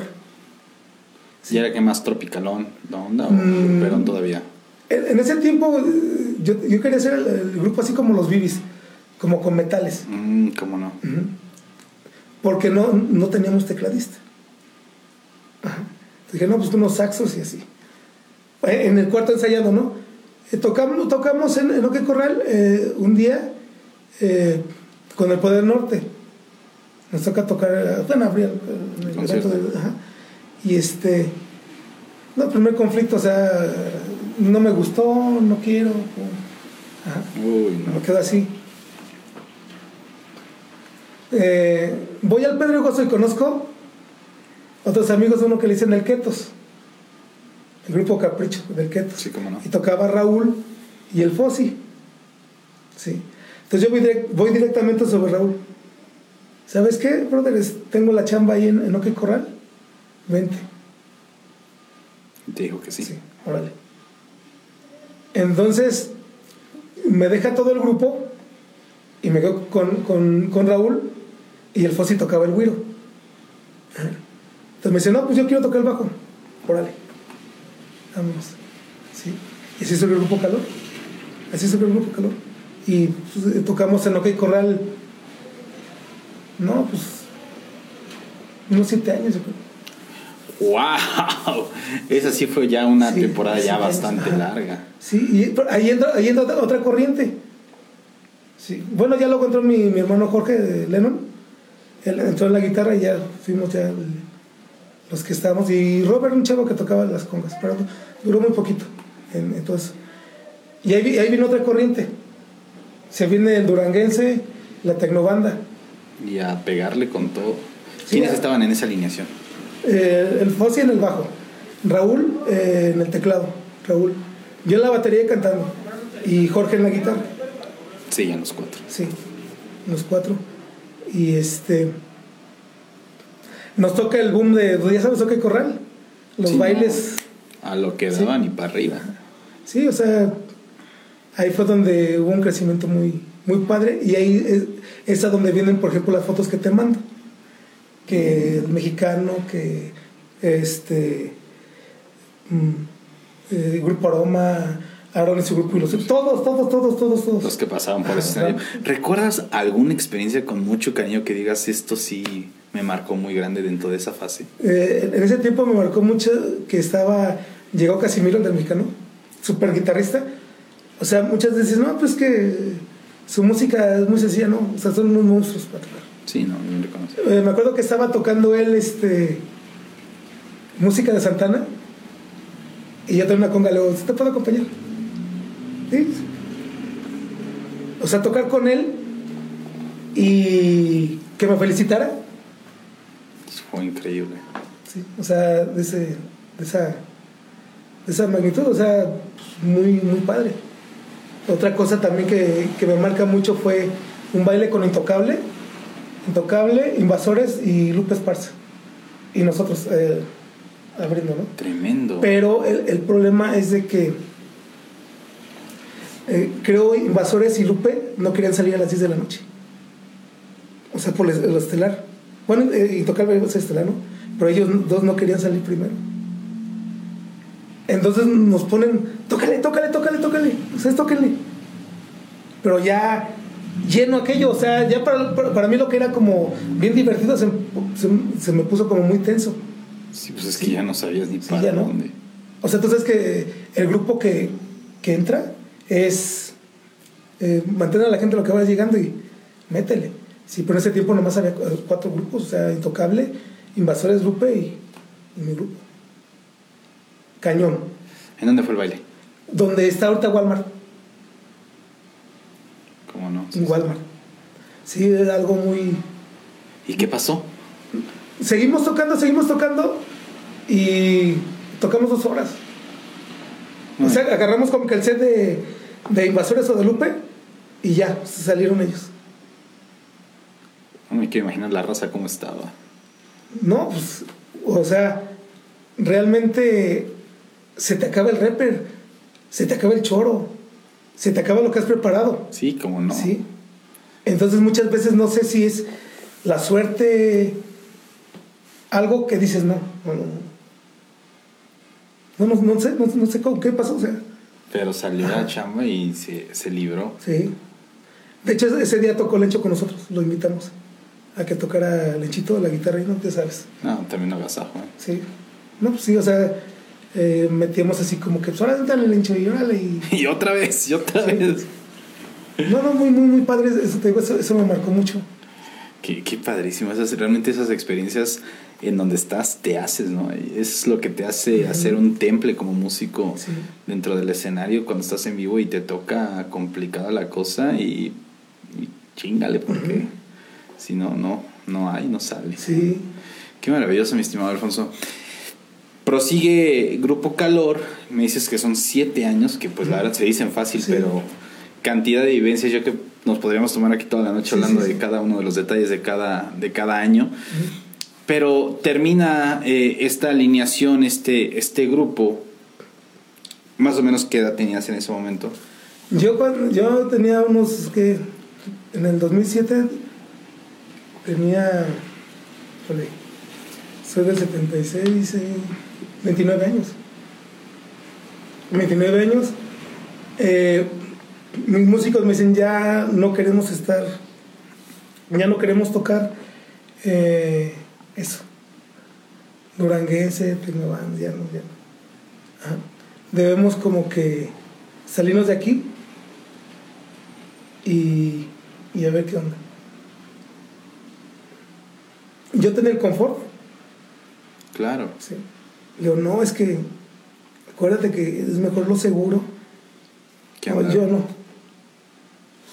¿Y era que más tropicalón la onda o Mm. pero todavía? En, ese tiempo eh, yo, yo quería hacer el, el grupo así como los Bibis, como con metales, Mm, ¿Cómo no? Porque no, no teníamos tecladista. Ajá. Dije, no, pues unos saxos y así. Eh, En el cuarto ensayando, ¿no? Eh, tocamos, tocamos en, en Oque Corral eh, un día eh, con el Poder Norte. Nos toca tocar, bueno, el, el- el Concierto. Y este, no, el primer conflicto, o sea, no me gustó, no quiero. Ajá. Uy, no. Me quedo así. Eh, voy al Pedregoso y conozco otros amigos uno que le dicen el Ketos. El grupo Capricho del Ketos. Sí, cómo no. Y tocaba Raúl y el Fossi. Sí. Entonces yo voy, direct- voy directamente sobre Raúl. ¿Sabes qué, brothers? Tengo la chamba ahí en, en Oque Corral. Vente. te dijo que sí. Sí, órale. Entonces, me deja todo el grupo y me quedo con, con, con Raúl y el Fossi tocaba el güiro. Entonces me dice, no, pues yo quiero tocar el bajo. Órale. Vámonos. Sí. Y así subió el grupo Calor. Así subió el grupo Calor. Y pues, tocamos en OK Corral. No, pues. Unos siete años, yo creo. ¡Wow! Esa sí fue ya una Sí, temporada ya sí, bastante ajá. larga. Sí, y ahí entra, ahí entra otra, otra corriente. Sí. Bueno, ya lo encontró mi, mi hermano Jorge Lennon. Él entró en la guitarra y ya fuimos ya los que estábamos. Y Robert, un chavo que tocaba las congas, pero duró muy poquito en, en todo eso. Y ahí, ahí vino otra corriente. Se viene el duranguense, la tecnobanda. Y a pegarle con todo. ¿Quiénes estaban en esa alineación? Eh, el Fossi en el bajo, Raúl eh, en el teclado, Raúl. Yo en la batería cantando y Jorge en la guitarra, Sí, ya los cuatro. sí, los cuatro. Y este. Nos toca el boom de. Ya sabes, toca corral. Los Sí, bailes. A lo que Sí. daban y para arriba. Sí, o sea. Ahí fue donde hubo un crecimiento muy, muy padre. Y ahí es, es a donde vienen, por ejemplo, las fotos que te mando. Que el mexicano, que este. mm, eh, Grupo Aroma, Aaron y su grupo y los. Todos, todos, todos, todos, todos. Los que pasaban por ese escenario. ¿Recuerdas alguna experiencia con mucho cariño que digas esto sí me marcó muy grande dentro de esa fase? Eh, en ese tiempo me marcó mucho que estaba. Llegó Casimiro, el del mexicano, super guitarrista. O sea, muchas veces, no, pues que su música es muy sencilla, ¿no? O sea, son unos monstruos para tocar. Sí, no, no reconozco. Eh, me acuerdo que estaba tocando él este música de Santana y yo tenía una conga, le digo, ¿sí ¿te puedo acompañar? Sí. O sea, tocar con él y que me felicitara. Fue increíble. Sí, o sea, de, ese, de, esa, de esa magnitud, o sea, muy, muy padre. Otra cosa también que, que me marca mucho fue un baile con Intocable, Intocable, Invasores y Lupe Esparza. Y nosotros eh, abriendo, ¿no? Tremendo. Pero el, el problema es de que eh, creo Invasores y Lupe no querían salir a las 10 de la noche. O sea, por el- estelar. Bueno, eh, Intocable es estelar, ¿no? Pero ellos dos no querían salir primero. Entonces nos ponen, tócale, tócale, tócale, tócale. Ustedes tóquenle. Pero ya lleno aquello, o sea, ya para, para, para mí lo que era como bien divertido se, se- se me puso como muy tenso. Sí, pues es que ya no sabías ni para no. dónde. O sea, entonces que el grupo que, que entra es eh, mantener a la gente lo que va llegando y métele. Sí, pero en ese tiempo nomás había cu- cuatro grupos, o sea, Intocable, Invasores Lupe y, y mi grupo. Cañón. ¿En dónde fue el baile? Donde está ahorita Walmart, ¿Cómo no? en Walmart. Sí, era algo muy... ¿Y qué pasó? Seguimos tocando, seguimos tocando y tocamos dos horas. O sea, agarramos como que el set de, de Invasores o de Lupe y ya, salieron ellos. No me quiero imaginar la raza cómo estaba. No, pues, o sea, realmente se te acaba el rapper, se te acaba el choro, se te acaba lo que has preparado. Sí, cómo no. Sí. Entonces muchas veces no sé si es la suerte, algo que dices, no, no, no. No, no, no sé, no, no sé cómo, qué pasó, o sea, Pero salió Ajá. la chamba y se, se libró. sí. De hecho, ese- día tocó Lencho con nosotros, lo invitamos a que tocara Lenchito la guitarra y no, ya sabes. No, también agasajo. ¿eh? Sí. No, pues sí, o sea, eh, metíamos así como que, pues ahora dale Lencho y órale y... Y otra vez, y otra Sí. vez. No, no, muy, muy, muy padre, eso te digo, eso, eso me marcó mucho. Qué, qué padrísimo. Esas, realmente esas experiencias en donde estás te haces, ¿no? Es lo que te hace hacer un temple como músico Sí. dentro del escenario cuando estás en vivo y te toca complicada la cosa y, y chingale porque si no, no, no hay, no sale. Sí. Qué maravilloso, mi estimado Alfonso. Prosigue Grupo Calor. Me dices que son siete años, que pues la verdad se dicen fácil, Sí. pero cantidad de vivencias. Yo que nos podríamos tomar aquí toda la noche Sí, hablando sí, de cada uno de los detalles de cada, de cada año. Pero termina eh, esta alineación, este, este grupo, Más o menos qué edad tenías en ese momento. Yo, cuando, yo tenía unos que en el 2007 tenía, soy del 76, eh, 29 años. 29 años. Eh, mis músicos me dicen, ya no queremos estar, ya no queremos tocar eh, eso. Duranguense, Tecnoband, ya no, ya no. Ajá. Debemos como que salirnos de aquí y, y a ver qué onda. Yo tenía el confort, Claro. sí. Le digo, no, es que acuérdate que es mejor lo seguro. ¿Qué No, andar? yo no.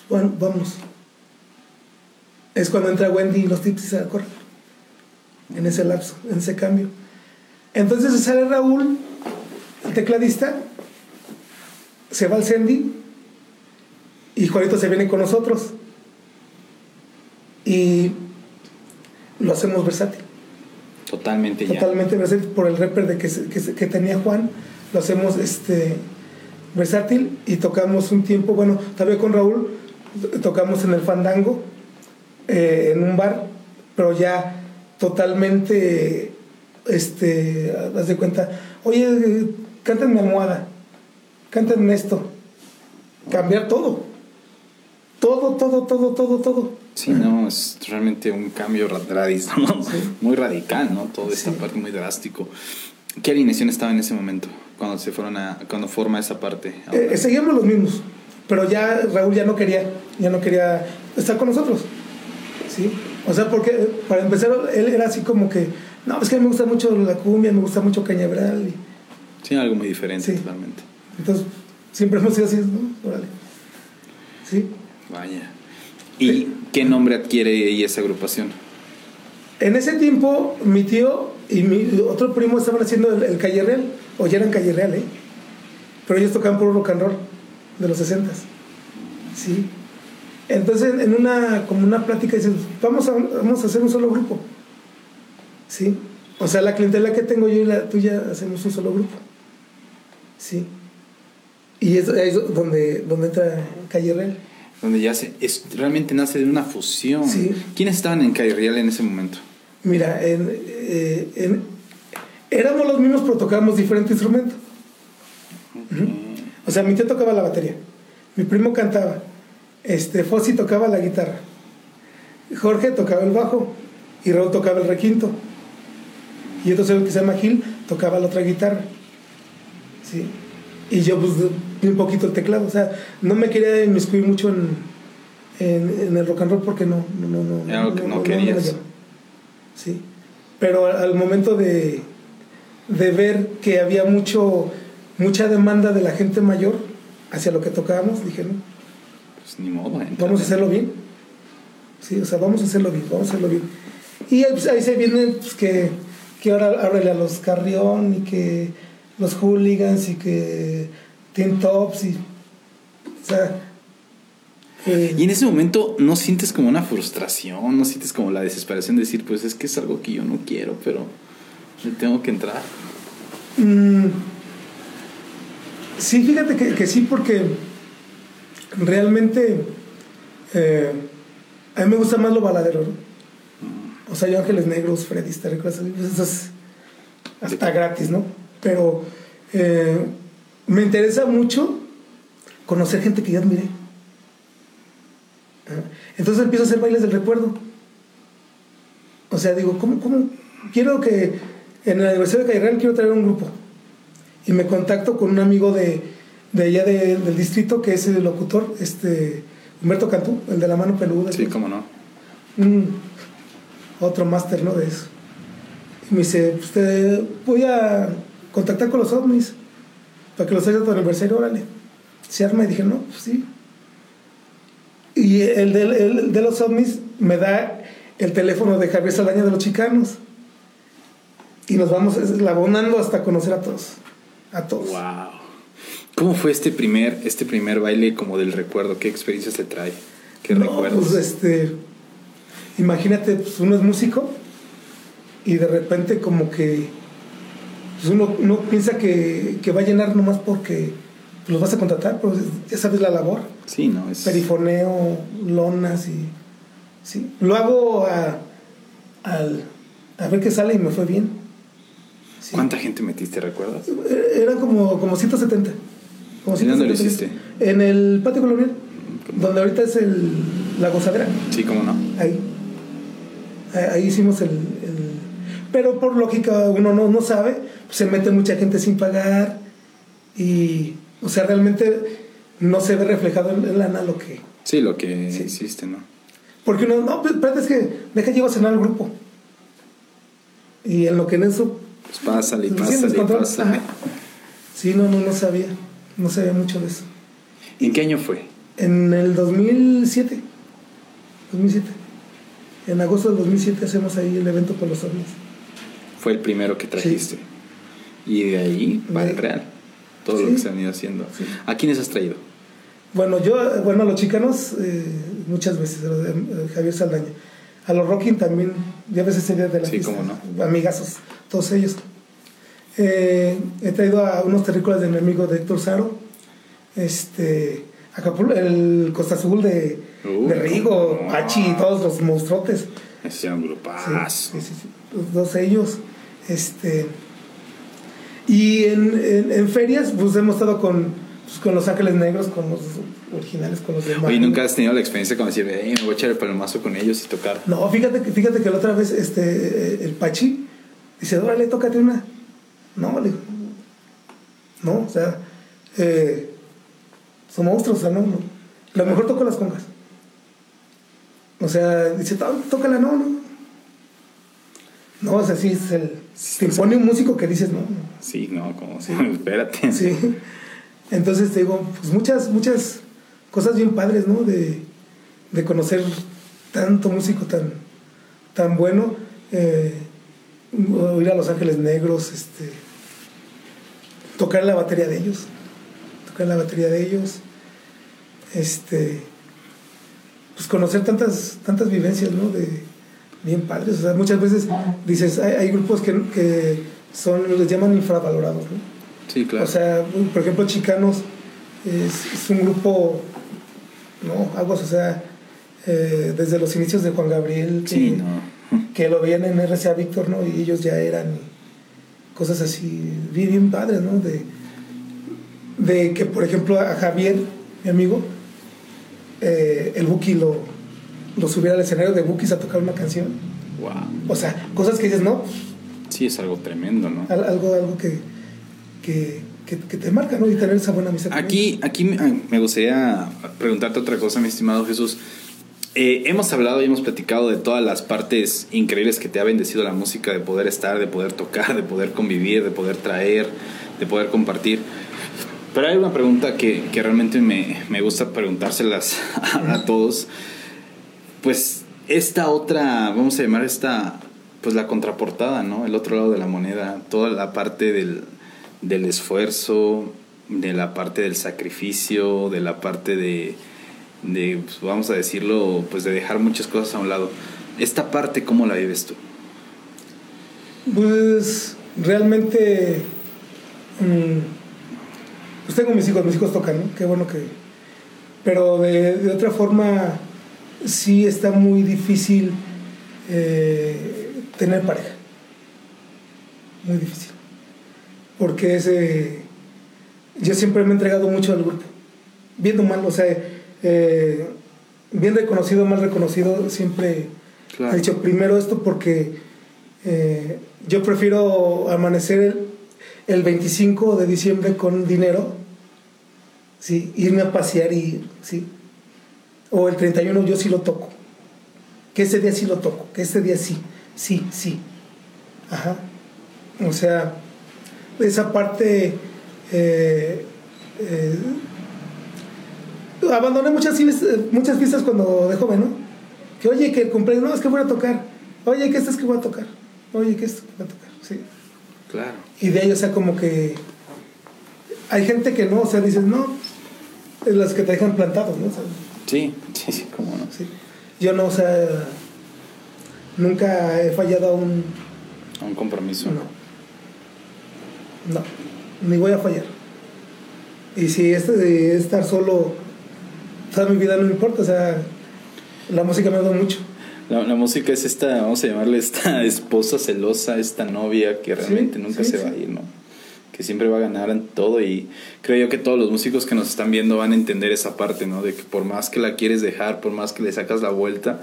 Bueno, vamos. Es cuando entra Wendy y los tips y se correr. En ese lapso, en ese cambio. Entonces sale Raúl, el tecladista, se va al Sandy y Juanito se viene con nosotros. Y lo hacemos versátil. Totalmente ya. Totalmente versátil por el rapper de que, tenía Juan. Lo hacemos este versátil y tocamos un tiempo, bueno, todavía con Raúl, tocamos en el Fandango, eh, en un bar, pero ya totalmente, este, haz de cuenta, oye, cántenme almohada, cántenme esto, cambiar todo, todo, todo, todo, todo, todo. Sí, no, es realmente un cambio ra- radical, ¿no? muy radical, ¿no? Esta Sí. parte muy drástico. ¿Qué alineación estaba en ese momento? Cuando se fueron a, cuando forma esa parte. Eh, eh, seguíamos los mismos, pero ya Raúl ya no quería, ya no quería estar con nosotros. ¿Sí? O sea, porque eh, para empezar, él era así como que, no, es que a mí me gusta mucho la cumbia, me gusta mucho Cañaveral. Y, Sí, algo muy diferente Sí. totalmente. entonces, siempre hemos sido así, ¿no? Órale. ¿Sí? Vaya. ¿Y qué nombre adquiere ahí esa agrupación? En ese tiempo, mi tío y mi otro primo estaban haciendo el, Calle Real, o ya eran Calle Real, ¿eh? Pero ellos tocaban por rock and roll de los 60 Sí. Entonces, en una, como una plática, dicen, vamos a, vamos a hacer un solo grupo. Sí. O sea, la clientela que tengo yo y la tuya hacemos un solo grupo. Sí. Y es, es donde, donde entra Calle Real. Donde ya se, es, realmente nace de una fusión. Sí. ¿Quiénes estaban en Real en ese momento? Mira, en, eh, en- éramos los mismos, pero tocábamos diferente instrumento. O sea, mi tío tocaba la batería, mi primo cantaba, este, Fossi tocaba la guitarra, Jorge tocaba el bajo y Raúl tocaba el requinto. Y otro señor que se llama Gil tocaba la otra guitarra. ¿Sí? Y yo, pues, un poquito el teclado. O sea, no me quería inmiscuir mucho en, en, en el rock and roll porque no, no, no, no. Era algo que no me querías. Sí. Pero al momento de, de ver que había mucho, mucha demanda de la gente mayor hacia lo que tocábamos, dije, no, Pues ni modo. vamos a hacerlo bien. Sí, o sea, vamos a hacerlo bien, vamos a hacerlo bien. Y ahí, pues, ahí se viene pues, que, que ahora ábrele a los Carrión y que los Hooligans y que Teen Tops y. O sea. eh, Y en ese momento no sientes como una frustración, no sientes como la desesperación de decir, pues es que es algo que yo no quiero, pero le tengo que entrar. Mm, sí, fíjate que, que sí, porque realmente eh, a mí me gusta más lo baladero. ¿no? O sea, yo Ángeles Negros, Freddy, Stereo, cosas así, pues eso es hasta gratis, ¿no? Pero eh, me interesa mucho conocer gente que ya admiré. Ah, Entonces empiezo a hacer bailes del recuerdo. O sea, digo, ¿cómo, cómo? Quiero que en el aniversario de Calle Real quiero traer un grupo. Y me contacto con un amigo de, de allá de- del distrito que es el locutor, este Humberto Cantú, el de la mano peluda. Sí, cómo no. Un- otro máster, ¿no? De eso. Y me dice, pues te voy a contactar con los ovnis para que los traigas a tu aniversario, órale. Se arma y dije, no, pues sí. Y el de, el de los ovnis me da el teléfono de Javier Saldaña de los Chicanos. Y nos vamos eslabonando hasta conocer a todos. A todos. Wow. ¿Cómo fue este primer, este primer baile como del recuerdo? ¿Qué experiencias te trae? ¿Qué No, recuerdos? pues este. Imagínate, pues uno es músico y de repente como que pues uno, uno piensa que, que va a llenar nomás porque los vas a contratar, pero ya sabes la labor. Sí, no, es... Perifoneo, lonas y... Sí, lo hago a, al- a ver qué sale y me fue bien. Sí. ¿Cuánta gente metiste, recuerdas? Eh, Eran como, como 170. Como ¿Y dónde lo 170. En el patio colonial, donde ahorita es el, la gozadera. Sí, cómo no. Ahí. Ahí ahí hicimos el, el- Pero por lógica uno no, no sabe, pues se mete mucha gente sin pagar y, o sea, realmente no se ve reflejado en, lana lo que... Sí, lo que Sí. hiciste, ¿no? Porque uno, no, pues, espérate, es que deja llevo a cenar al grupo. Y en lo que en eso... Pues pásale, pásale, descontrol. pásale. Sí, no, no, no sabía. No sabía mucho de eso. ¿En qué año fue? En el 2007. 2007. En agosto del 2007 hacemos ahí el evento con los ovnis. Fue el primero que trajiste. Y de ahí va el real. Todo lo que se han ido haciendo. Sí. ¿A quiénes has traído? Bueno, yo, bueno, a los chicanos eh, muchas veces, a eh, Javier Saldaña. A los Rocking también, ya ves ese día de la Sí, fiesta. cómo no. Amigazos, todos ellos. Eh, he traído a unos terrícolas de mi amigo de Héctor Saro. Este, Acapulco, el Costa Azul de, Uh, de Rigo, no. Pachi y todos los monstruotes. Ese era un grupazo. sí, sí, sí. Los dos ellos. Este, y en, en- en ferias, pues hemos estado con, pues, con Los Ángeles Negros, con los originales, con los demás. Oye, ¿nunca has tenido la experiencia como decir, "Ey, me voy a echar el palomazo con ellos y tocar? No, fíjate que, fíjate que la otra vez este, eh, el Pachi dice, órale, tócate una. No, le digo, no, o sea, eh, son monstruos, o sea, no, no. Lo mejor toco las congas. O sea, dice, "Tó- tócala, no, no. No, o sea, sí, es el. Te impone un músico que dices, no. Sí, no, como, espérate. Sí. Entonces te digo, pues muchas, muchas cosas bien padres, ¿no? De, de conocer tanto músico tan, tan bueno. Eh, ir a Los Ángeles Negros, este, tocar la batería de ellos. Tocar la batería de ellos. Este. Pues conocer tantas, tantas vivencias, ¿no? De bien padres. O sea, muchas veces dices, hay, hay grupos que, que son, les llaman infravalorados, ¿no? Sí, claro. O sea, por ejemplo, Chicanos es, es un grupo, no, aguas, o sea, eh, desde los inicios de Juan Gabriel, que, sí, no. que lo veían en RCA Víctor, ¿no? Y ellos ya eran cosas así, bien, bien padres, ¿no? De, de que, por ejemplo, a Javier, mi amigo, eh, el Buki lo, lo subiera al escenario de Bukis a tocar una canción. Wow. O sea, cosas que dices, no, Sí, es algo tremendo, ¿no? Al- algo, algo que, que, que, que te marca, ¿no? Y tener esa buena amistad. Aquí, aquí me me gustaría preguntarte otra cosa, mi estimado Jesús. Eh, hemos hablado y hemos platicado de todas las partes increíbles que te ha bendecido la música, de poder estar, de poder tocar, de poder convivir, de poder traer, de poder compartir. Pero hay una pregunta que, que realmente me, me gusta preguntárselas a, a todos. Pues esta otra, vamos a llamar esta, pues la contraportada, ¿no? El otro lado de la moneda, toda la parte del, del esfuerzo, de la parte del sacrificio, de la parte de, de pues, vamos a decirlo, pues de dejar muchas cosas a un lado. Esta parte, ¿cómo la vives tú? Pues realmente. mm, pues tengo mis hijos, mis hijos tocan, ¿no? Qué bueno que. Pero de, de otra forma, sí está muy difícil eh, tener pareja. Muy difícil. Porque ese. Yo siempre me he entregado mucho al grupo. Viendo mal, o sea, eh, bien reconocido, mal reconocido, siempre Claro. he dicho primero esto porque eh, yo prefiero amanecer el, el 25 de diciembre con dinero, sí, irme a pasear y sí. O el 31 yo sí lo toco. Que ese día sí lo toco, que ese día sí, sí, sí. Ajá. O sea, esa parte eh, eh, abandoné muchas, fies- muchas fiestas cuando de joven, ¿no? Que oye, que el cumpleaños, no, es que voy a tocar. Oye, que esto es que voy a tocar. Oye, que esto es que voy a tocar. Sí. Claro. Y de ahí, o sea, como que hay gente que no, o sea, dices, no, es las que te dejan plantados, ¿no? O sea, Sí, sí, sí, cómo no. sí. Yo no, o sea, nunca he fallado a un. A un compromiso. No. No, ni voy a fallar. Y si este de estar solo toda mi vida no me importa, o sea, la música me da mucho. La, la música es esta, vamos a llamarle esta esposa celosa, esta novia que realmente Sí, nunca sí, se va a ir, ¿no? Que siempre va a ganar en todo y creo yo que todos los músicos que nos están viendo van a entender esa parte, ¿no? De que por más que la quieres dejar, por más que le sacas la vuelta,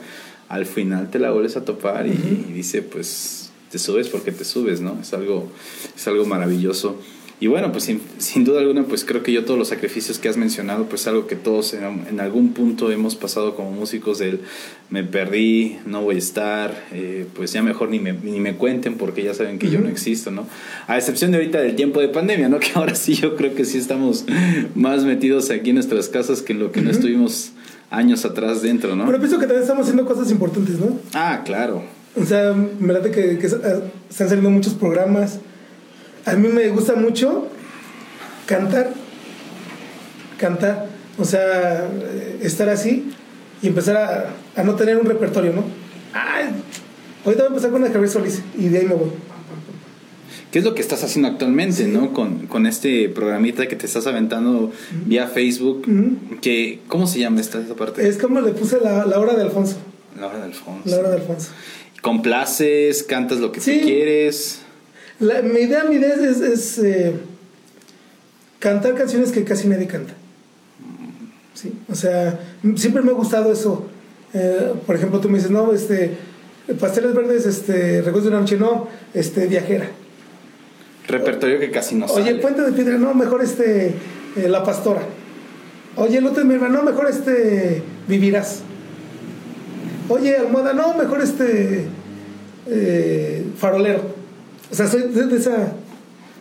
al final te la vuelves a topar y, y dice, pues te subes porque te subes, ¿no? Es algo, es algo maravilloso. Y bueno, pues sin, sin duda alguna, pues creo que yo todos los sacrificios que has mencionado, pues algo que todos en, en algún punto hemos pasado como músicos del me perdí, no voy a estar, eh, pues ya mejor ni me, ni me cuenten porque ya saben que yo no existo, ¿no? A excepción de ahorita del tiempo de pandemia, ¿no? Que ahora sí yo creo que sí estamos más metidos aquí en nuestras casas que en lo que no estuvimos años atrás dentro, ¿no? Pero pienso que también estamos haciendo cosas importantes, ¿no? Ah, claro. O sea, me late que, que se- están saliendo muchos programas. A mí me gusta mucho cantar. Cantar. O sea, estar así y empezar a, a no tener un repertorio, ¿no? Ay, ahorita voy a empezar con la Javier Solís y de ahí me voy. ¿Qué es lo que estás haciendo actualmente, no? Con, con este programita que te estás aventando vía Facebook. Que, ¿Cómo se llama esta, esta parte? Es como le puse la, la hora de Alfonso. La hora de Alfonso. La hora de Alfonso. Complaces, cantas lo que Sí. tú quieres. La- mi idea, mi idea es, eh, cantar canciones que casi nadie canta. Sí, o sea, siempre me ha gustado eso. Eh, por ejemplo, tú me dices, no, este, pasteles verdes, este, recuerdos de una noche, no, este, viajera. Repertorio que casi no Oye, sale. Puente de Piedra, no, mejor este, eh, La Pastora. Oye, el otro me no, mejor este, Vivirás. Oye, Almohada, no, mejor este, eh, Farolero. O sea, soy de, de esa...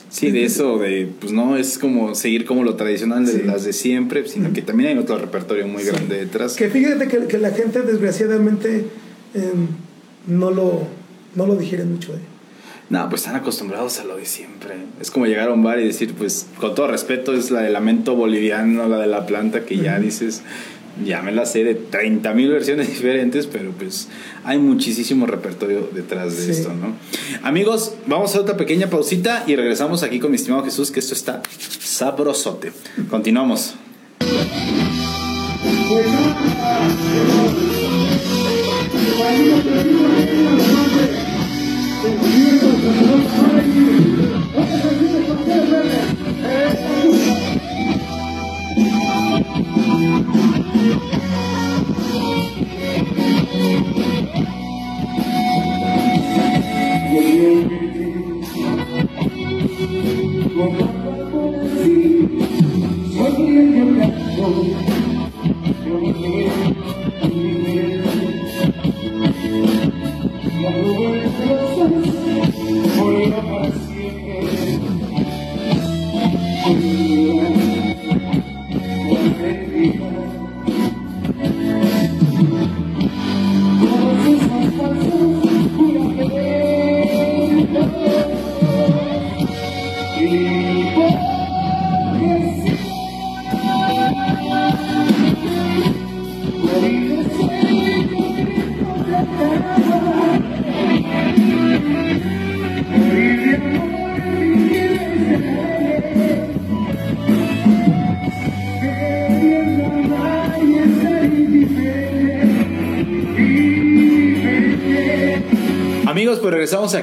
Sí, de eso, de, pues no, es como seguir como lo tradicional de Sí. las de siempre, sino que también hay otro repertorio muy Sí. grande detrás. Que fíjate que, que la gente desgraciadamente eh, no, lo, no lo digiere mucho. eh. No, pues están acostumbrados a lo de siempre. Es como llegar a un bar y decir, pues, con todo respeto, es la de lamento boliviano, la de la planta, que ya dices, ya me la sé de 30 mil versiones diferentes, pero pues hay muchísimo repertorio detrás de Sí. esto, ¿no? Amigos, vamos a hacer otra pequeña pausita y regresamos aquí con mi estimado Jesús, que esto está sabrosote. Continuamos.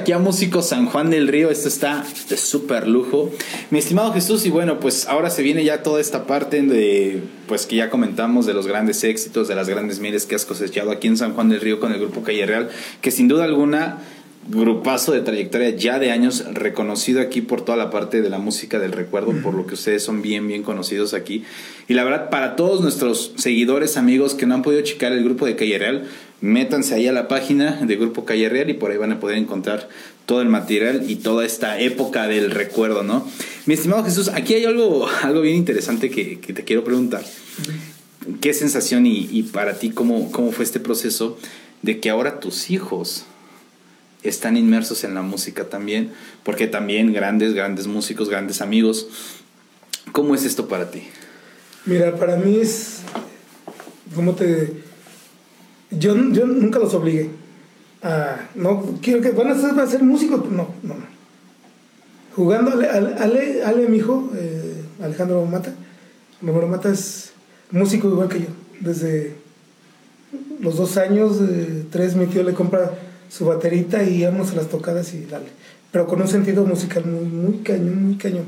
Aquí a Músicos San Juan del Río. Esto está de súper lujo. Mi estimado Jesús, y bueno, pues ahora se viene ya toda esta parte de, pues que ya comentamos de los grandes éxitos, de las grandes miles que has cosechado aquí en San Juan del Río con el grupo Calle Real, que sin duda alguna grupazo de trayectoria ya de años reconocido aquí por toda la parte de la música del recuerdo por lo que ustedes son bien bien conocidos aquí y la verdad para todos nuestros seguidores amigos que no han podido checar el grupo de Calle Real métanse ahí a la página de grupo Calle Real y por ahí van a poder encontrar todo el material y toda esta época del recuerdo no mi estimado Jesús aquí hay algo algo bien interesante que, que te quiero preguntar qué sensación y, y para ti cómo, cómo fue este proceso de que ahora tus hijos están inmersos en la música también, porque también grandes, grandes músicos, grandes amigos. ¿Cómo es esto para ti? Mira, para mí es. ¿Cómo te.? Yo, yo nunca los obligué. A, no, quiero que van a ser, músicos. No, no, no. Jugando, Ale, Ale, Ale, mi hijo, eh, Alejandro Mata, Alejandro Mata es músico igual que yo. Desde los dos años, tres, mi tío le compra su baterita y vamos a las tocadas y dale. Pero con un sentido musical muy, muy cañón, muy cañón.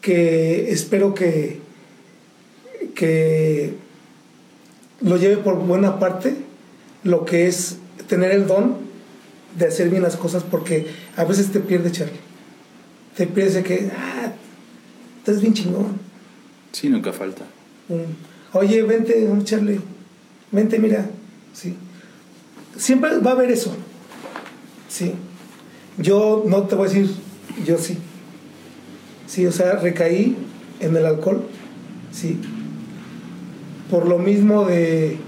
Que espero que, que lo lleve por buena parte lo que es tener el don de hacer bien las cosas porque a veces te pierde Charlie. Te pierdes de que, ah, estás bien chingón. Sí, nunca falta. Oye, vente, Charlie. Vente, mira. Sí. Siempre va a haber eso. Sí. Yo no te voy a decir, yo sí. Sí, o sea, recaí en el alcohol. Sí. Por lo mismo de.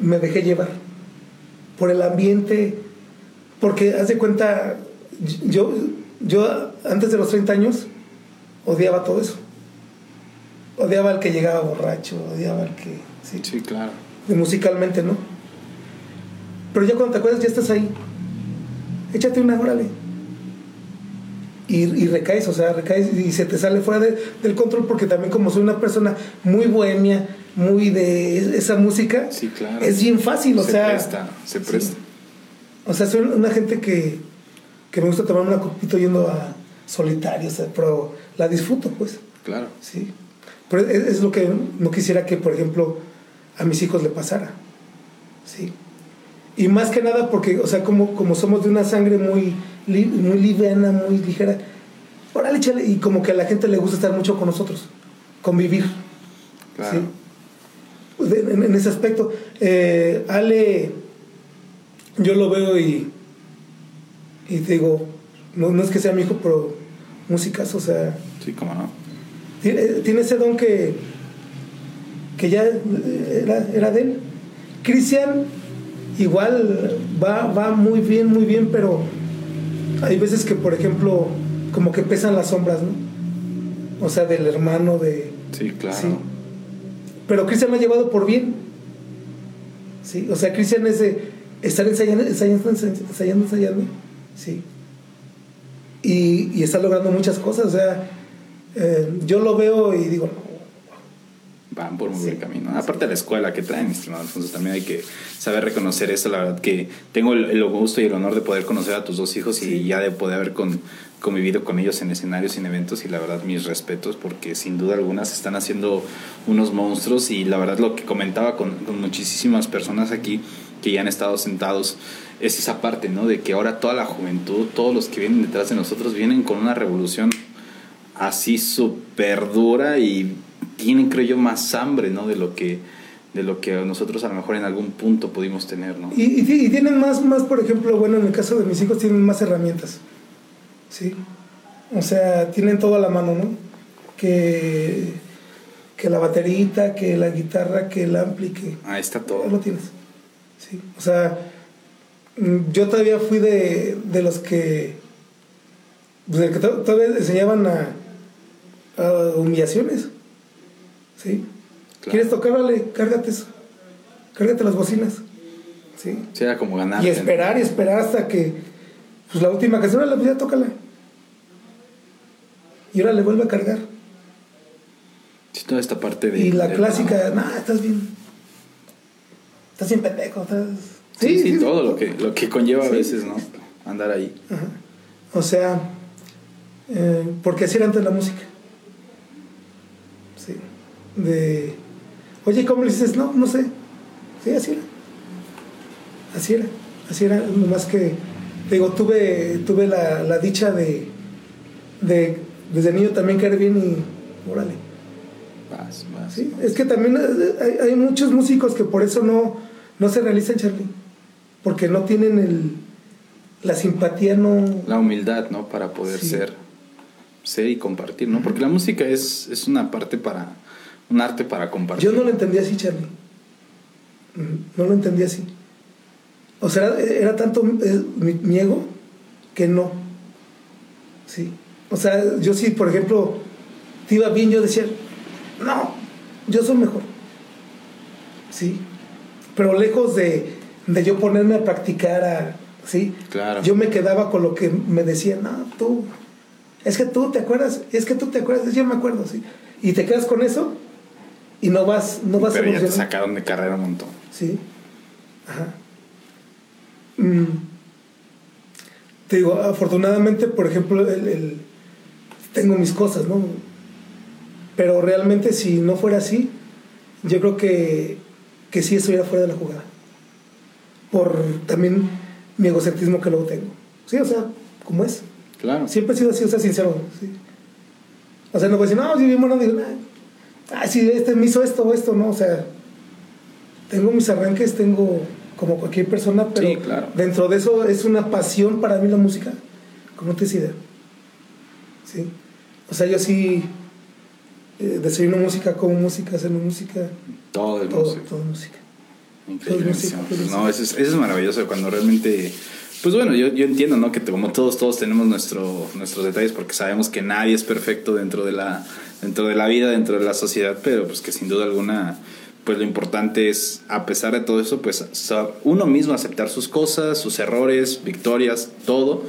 Me dejé llevar. Por el ambiente. Porque haz de cuenta, yo, yo antes de los 30 años odiaba todo eso. Odiaba al que llegaba borracho, odiaba al que. Sí, Sí, claro. musicalmente, ¿no? Pero ya cuando te acuerdas, ya estás ahí. Échate una, órale. Y, y recaes, o sea, recaes y se te sale fuera de- del control porque también como soy una persona muy bohemia, muy de esa música, Sí, claro. es bien fácil, o se sea... presta, se sí. presta. O sea, soy una gente que, que me gusta tomarme una copita yendo a solitario, o sea, pero la disfruto, pues. Claro. Sí. Pero es, es lo que no quisiera que, por ejemplo, a mis hijos le pasara. Sí. Y más que nada porque, o sea, como, como somos de una sangre muy, li- muy liviana, muy ligera, órale, échale, y como que a la gente le gusta estar mucho con nosotros, convivir. Claro. Sí. De- en, en ese aspecto. Eh, Ale, yo lo veo y, y digo, no, no es que sea mi hijo, pero músicas, o sea, Sí, cómo no. tiene, tiene ese don que, que ya eh, era, era de él. Cristian igual va, va muy bien, muy bien, pero hay veces que, por ejemplo, como que pesan las sombras, ¿no? O sea, del hermano, de... Sí, claro. Sí. Pero Cristian lo ha llevado por bien. Sí, o sea, Cristian es de estar ensayando, ensayando, ensayando, ensayando. Sí. Y, y está logrando muchas cosas. O sea, eh, yo lo veo y digo, Van por muy Sí. buen camino. Aparte de la escuela que traen, estimado Alfonso, también hay que saber reconocer eso. La verdad que tengo el, el gusto y el honor de poder conocer a tus dos hijos y ya de poder haber con, convivido con ellos en escenarios y en eventos. Y la verdad, mis respetos, porque sin duda alguna se están haciendo unos monstruos. Y la verdad, lo que comentaba con, muchísimas personas aquí que ya han estado sentados es esa parte, ¿no? De que ahora toda la juventud, todos los que vienen detrás de nosotros, vienen con una revolución así súper dura y tienen, creo yo, más hambre, ¿no? De lo que de lo que nosotros a lo mejor en algún punto pudimos tener, ¿no? Y, y, y tienen más, más, por ejemplo, bueno, en el caso de mis hijos tienen más herramientas. Sí. O sea, tienen todo a la mano, ¿no? Que, que la baterita, que la guitarra, que el ampli, que Ahí está todo lo tienes. Sí. O sea, mm, yo todavía fui de, de los que, pues, de que to- todavía enseñaban a, a humillaciones. Sí. Claro. ¿Quieres tocar? Vale, cárgate eso. Cárgate las bocinas. Sí. Sí, era como ganar. Y esperar y esperar hasta que, pues la última canción, la pues ya tócala. Y ahora le vuelve a cargar. Sí, toda esta parte de. y la de- clásica, nah, estás bien. Estás bien pendejo, estás. Sí, sí, todo lo que, lo que conlleva a veces, ¿no? Andar ahí. Ajá. O sea, eh, porque así era antes la música. Sí. De, oye, ¿cómo le dices? No, no sé. Sí, así era. Así era. Así era. Nomás que, digo, tuve, tuve la, la dicha de, de, desde niño también caer bien y, órale. Vas, vas. Sí, es que también eh, hay, hay muchos músicos que por eso no, no se realizan, Charlie. Porque no tienen el, la simpatía, no. La humildad, ¿no? Para poder Sí. ser, ser y compartir, ¿no? Porque la música es, es una parte para. Un arte para compartir. Yo no lo entendía así, Charlie. No lo entendía así. O sea, era, era tanto eh, mi, mi ego que no. Sí. O sea, yo sí, por ejemplo, te iba bien, yo decía, no, yo soy mejor. Sí. Pero lejos de, de yo ponerme a practicar, a, ¿sí? Claro. Yo me quedaba con lo que me decían, no, tú, es que tú te acuerdas, es que tú te acuerdas, yo me acuerdo, sí. Y te quedas con eso y no vas, no vas Pero ya te sacaron de carrera un montón. Sí. Ajá. Mm. Te digo, afortunadamente, por ejemplo, el, el- tengo mis cosas, ¿no? Pero realmente si no fuera así, yo creo que, que sí estuviera fuera de la jugada. Por también mi egocentrismo que luego tengo. Sí, o sea, como es. Claro. Siempre he sido así, o sea, sincero. sí. O sea, no voy a decir, no, yo bien bueno, digo, ah, sí, este me hizo esto o esto, ¿no? O sea, tengo mis arranques, tengo como cualquier persona, pero Sí, claro. dentro de eso es una pasión para mí la música, como tienes idea. Sí. O sea, yo sí eh, desayuno música, como música, hacer música, Todo el todo, músico. todo música. Increíble. Todo músico, todo no, eso es, eso es maravilloso cuando realmente. Pues bueno, yo, yo entiendo, ¿no? Que como todos, todos tenemos nuestro, nuestros detalles porque sabemos que nadie es perfecto dentro de la, dentro de la vida, dentro de la sociedad, pero pues que sin duda alguna, pues lo importante es, a pesar de todo eso, pues uno mismo aceptar sus cosas, sus errores, victorias, todo,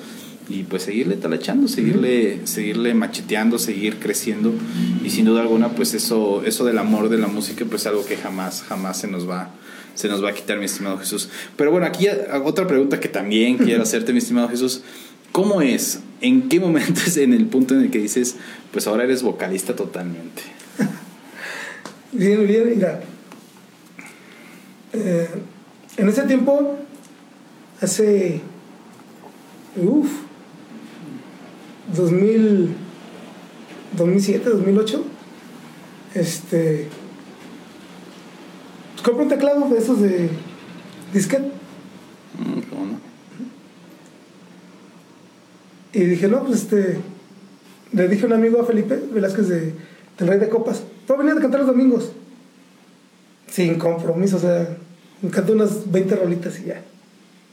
y pues seguirle talachando, seguirle, seguirle macheteando, seguir creciendo, y sin duda alguna, pues eso, eso del amor de la música, pues algo que jamás, jamás se nos va se nos va a quitar, mi estimado Jesús. Pero bueno, aquí otra pregunta que también quiero hacerte, mi estimado Jesús. ¿Cómo es? ¿En qué momento es en el punto en el que dices, pues ahora eres vocalista totalmente? Bien, bien, mira. Eh, en ese tiempo, hace. Uf. 2000. 2007, 2008. Este. pues, compré un teclado de esos de disquete. Mm. Y dije, no, pues este. Le dije a un amigo a Felipe Velázquez de, del Rey de Copas. Tú venir a cantar los domingos. Sin compromiso, o sea, me canto unas 20 rolitas y ya.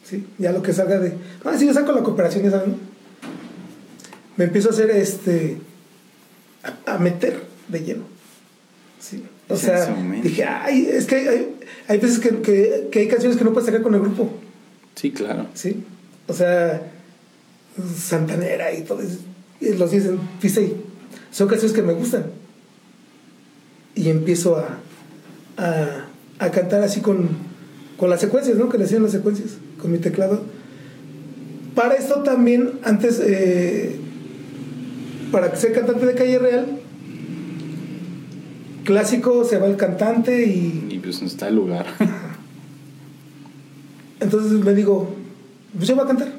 Sí, ya lo que salga de. Ah, sí, yo saco la cooperación, ya saben. ¿no? Me empiezo a hacer este. a, a meter de lleno. Sí. O Es sea, dije, ay, es que hay, hay veces que, que, que hay canciones que no puedes sacar con el grupo. Sí, claro. ¿sí? O sea, Santanera y todo eso. Y los dicen, fíjate, son canciones que me gustan. Y empiezo a, a, a cantar así con, con las secuencias, ¿no? Que le hacían las secuencias, con mi teclado. Para esto también, antes, eh, para ser cantante de calle real, clásico se va el cantante y Y pues no está el lugar. Entonces le digo, pues yo voy a cantar.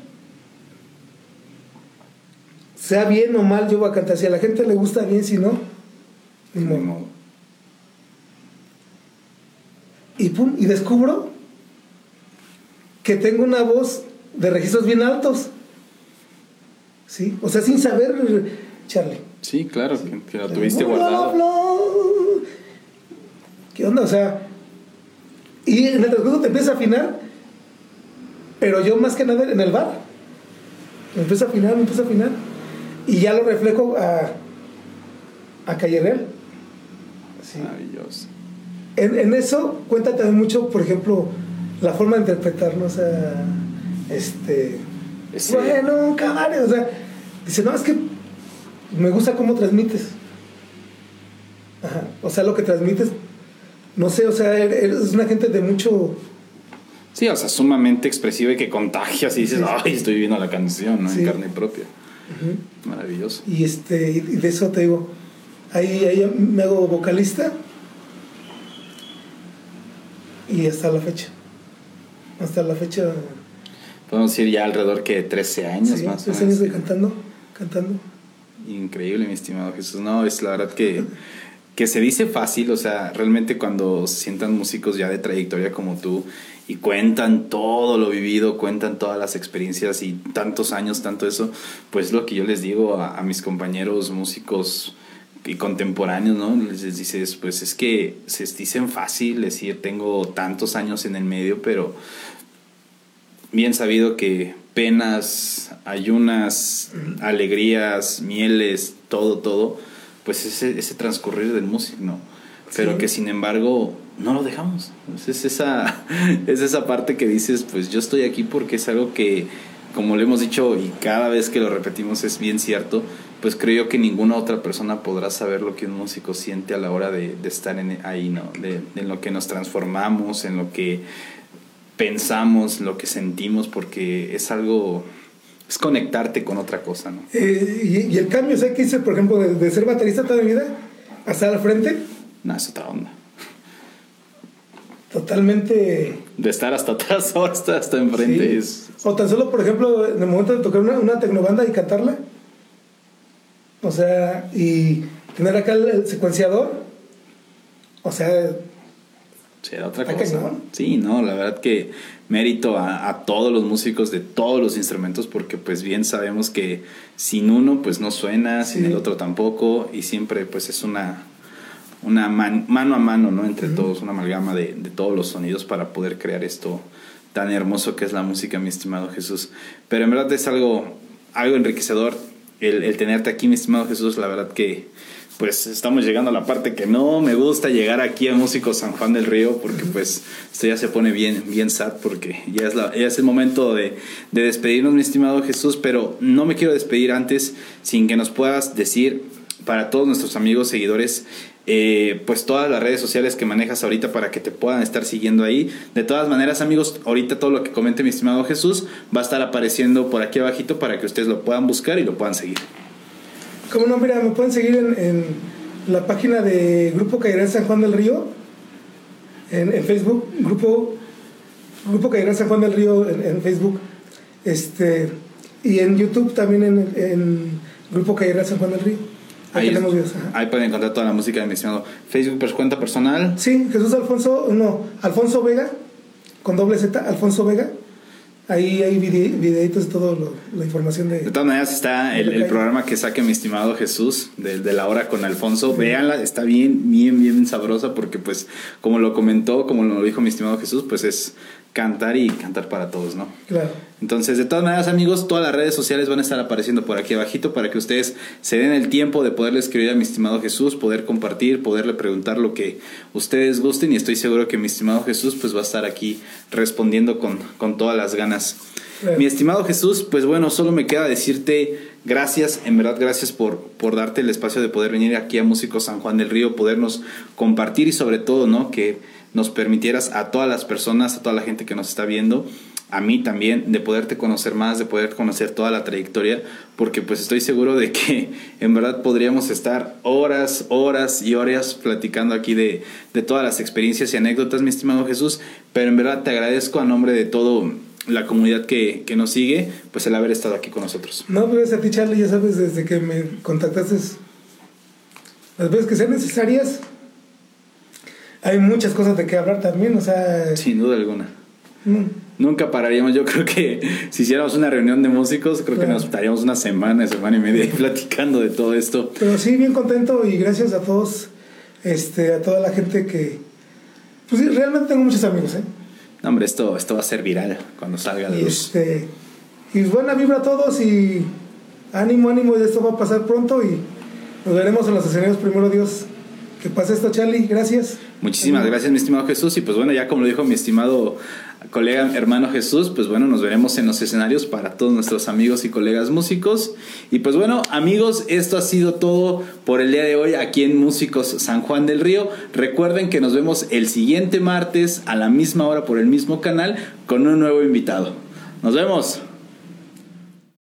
Sea bien o mal, yo voy a cantar. Si a la gente le gusta bien, si no, ni modo. modo. Y pum, y descubro que tengo una voz de registros bien altos. ¿Sí? O sea, sin saber, Charlie. Sí, claro, que, que lo tuviste Bla, guardado. bla. ¿Qué onda? O sea, y en el transcurso te empieza a afinar, pero yo más que nada en el bar. Me empiezo a afinar, me empiezo a afinar. Y ya lo reflejo a, a Calle Real. Sí. Maravilloso. En, en eso cuenta también mucho, por ejemplo, la forma de interpretarlo. O sea, este. Ese- Bueno, cabrón. O sea, dice, no, es que me gusta cómo transmites. Ajá. O sea, lo que transmites, no sé, o sea, eres una gente de mucho. Sí, o sea, sumamente expresiva y que contagias y dices, Sí. ay, estoy viviendo la canción, ¿no? Sí. En carne propia. Maravilloso. Y este, y de eso te digo, ahí, ahí me hago vocalista. Y hasta la fecha. Hasta la fecha. Podemos decir ya alrededor que de 13 años sí, más. o tres menos. años de cantando, cantando. Increíble, mi estimado Jesús. No, es la verdad que, que se dice fácil, o sea, realmente cuando se sientan músicos ya de trayectoria como tú y cuentan todo lo vivido, cuentan todas las experiencias y tantos años, tanto eso, pues lo que yo les digo a, mis compañeros músicos y contemporáneos, ¿no? Les, les dices, pues es que se dicen fácil decir, tengo tantos años en el medio, pero bien sabido que penas, ayunas, alegrías, mieles, todo, todo, pues ese, ese transcurrir del músico, ¿no? Pero Sí. que sin embargo no lo dejamos. Pues Es esa, es esa parte que dices, pues yo estoy aquí porque es algo que, como le hemos dicho y cada vez que lo repetimos es bien cierto, pues creo yo que ninguna otra persona podrá saber lo que un músico siente a la hora de, de estar en, ahí, ¿no? De, de en lo que nos transformamos, en lo que pensamos, lo que sentimos, porque es algo, es conectarte con otra cosa, ¿no? Eh, y, y el cambio, o sea, que hice, por ejemplo, de, de ser baterista toda mi vida hasta al frente, No, es otra onda. totalmente... De estar hasta atrás o hasta, hasta enfrente sí. es... O tan solo, por ejemplo, en el momento de tocar una, una tecnobanda y cantarla, o sea, y tener acá el, el secuenciador, o sea, Sí, era otra cosa. cañón. Sí, no, la verdad que mérito a, a todos los músicos de todos los instrumentos porque pues bien sabemos que sin uno pues no suena, sin el otro tampoco y siempre pues es una, una man- mano a mano, ¿no? Entre todos, una amalgama de, de todos los sonidos para poder crear esto tan hermoso que es la música, mi estimado Jesús. Pero en verdad es algo, algo enriquecedor el, el tenerte aquí, mi estimado Jesús, la verdad que pues estamos llegando a la parte que no me gusta llegar aquí a Músico San Juan del Río porque pues esto ya se pone bien, bien sad porque ya es, la, ya es el momento de, de despedirnos mi estimado Jesús, pero no me quiero despedir antes sin que nos puedas decir para todos nuestros amigos, seguidores, eh, pues todas las redes sociales que manejas ahorita para que te puedan estar siguiendo ahí. De todas maneras, amigos, ahorita todo lo que comente mi estimado Jesús va a estar apareciendo por aquí abajito para que ustedes lo puedan buscar y lo puedan seguir. Como no, mira, me pueden seguir en, en la página de Grupo Cairán San Juan del Río, en, en Facebook, Grupo, Grupo Cairán San Juan del Río en, en Facebook, este, y en YouTube también en, en Grupo Cairán San Juan del Río. Ahí, Ahí, videos. pueden encontrar toda la música de mi estimado Facebook, cuenta personal. Sí, Jesús Alfonso, no, Alfonso Vega, con doble Z, Alfonso Vega. Ahí hay vide- videitos, toda la información de... De todas maneras está el, el programa que saque mi estimado Jesús de, de la hora con Alfonso. Véanla, está bien, bien, bien sabrosa porque pues como lo comentó, como lo dijo mi estimado Jesús, pues es cantar y cantar para todos, ¿no? Claro. Entonces, de todas maneras, amigos, todas las redes sociales van a estar apareciendo por aquí abajito para que ustedes se den el tiempo de poderle escribir a mi estimado Jesús, poder compartir, poderle preguntar lo que ustedes gusten y estoy seguro que mi estimado Jesús pues va a estar aquí respondiendo con, con todas las ganas. Claro. Mi estimado Jesús, pues bueno, solo me queda decirte gracias, en verdad gracias por, por darte el espacio de poder venir aquí a Músico San Juan del Río, podernos compartir y sobre todo, ¿no? Que nos permitieras a todas las personas, a toda la gente que nos está viendo, a mí también, de poderte conocer más, de poder conocer toda la trayectoria, porque pues estoy seguro de que en verdad podríamos estar horas, horas y horas platicando aquí de, de todas las experiencias y anécdotas, mi estimado Jesús, pero en verdad te agradezco a nombre de todo la comunidad que, que nos sigue, pues el haber estado aquí con nosotros. No, pues a ti, Charlie, ya sabes, desde que me contactaste, las veces que sean necesarias, hay muchas cosas de qué hablar también, o sea, Sin duda alguna. mm, Nunca pararíamos, yo creo que si hiciéramos una reunión de músicos, creo que nos estaríamos una semana, semana y media platicando de todo esto. pero sí, bien contento y gracias a todos, este, a toda la gente que, pues sí, realmente tengo muchos amigos, ¿eh? No, hombre, esto, esto va a ser viral cuando salga de Y luz. este, y buena vibra a todos y ánimo, ánimo, esto va a pasar pronto y nos veremos en los escenarios, primero Dios. Que pase esto, Charlie, gracias. Muchísimas gracias, mi estimado Jesús. Y pues bueno, ya como lo dijo mi estimado colega, hermano Jesús, pues bueno, nos veremos en los escenarios para todos nuestros amigos y colegas músicos. Y pues bueno, amigos, esto ha sido todo por el día de hoy aquí en Músicos San Juan del Río. Recuerden que nos vemos el siguiente martes a la misma hora por el mismo canal con un nuevo invitado. Nos vemos.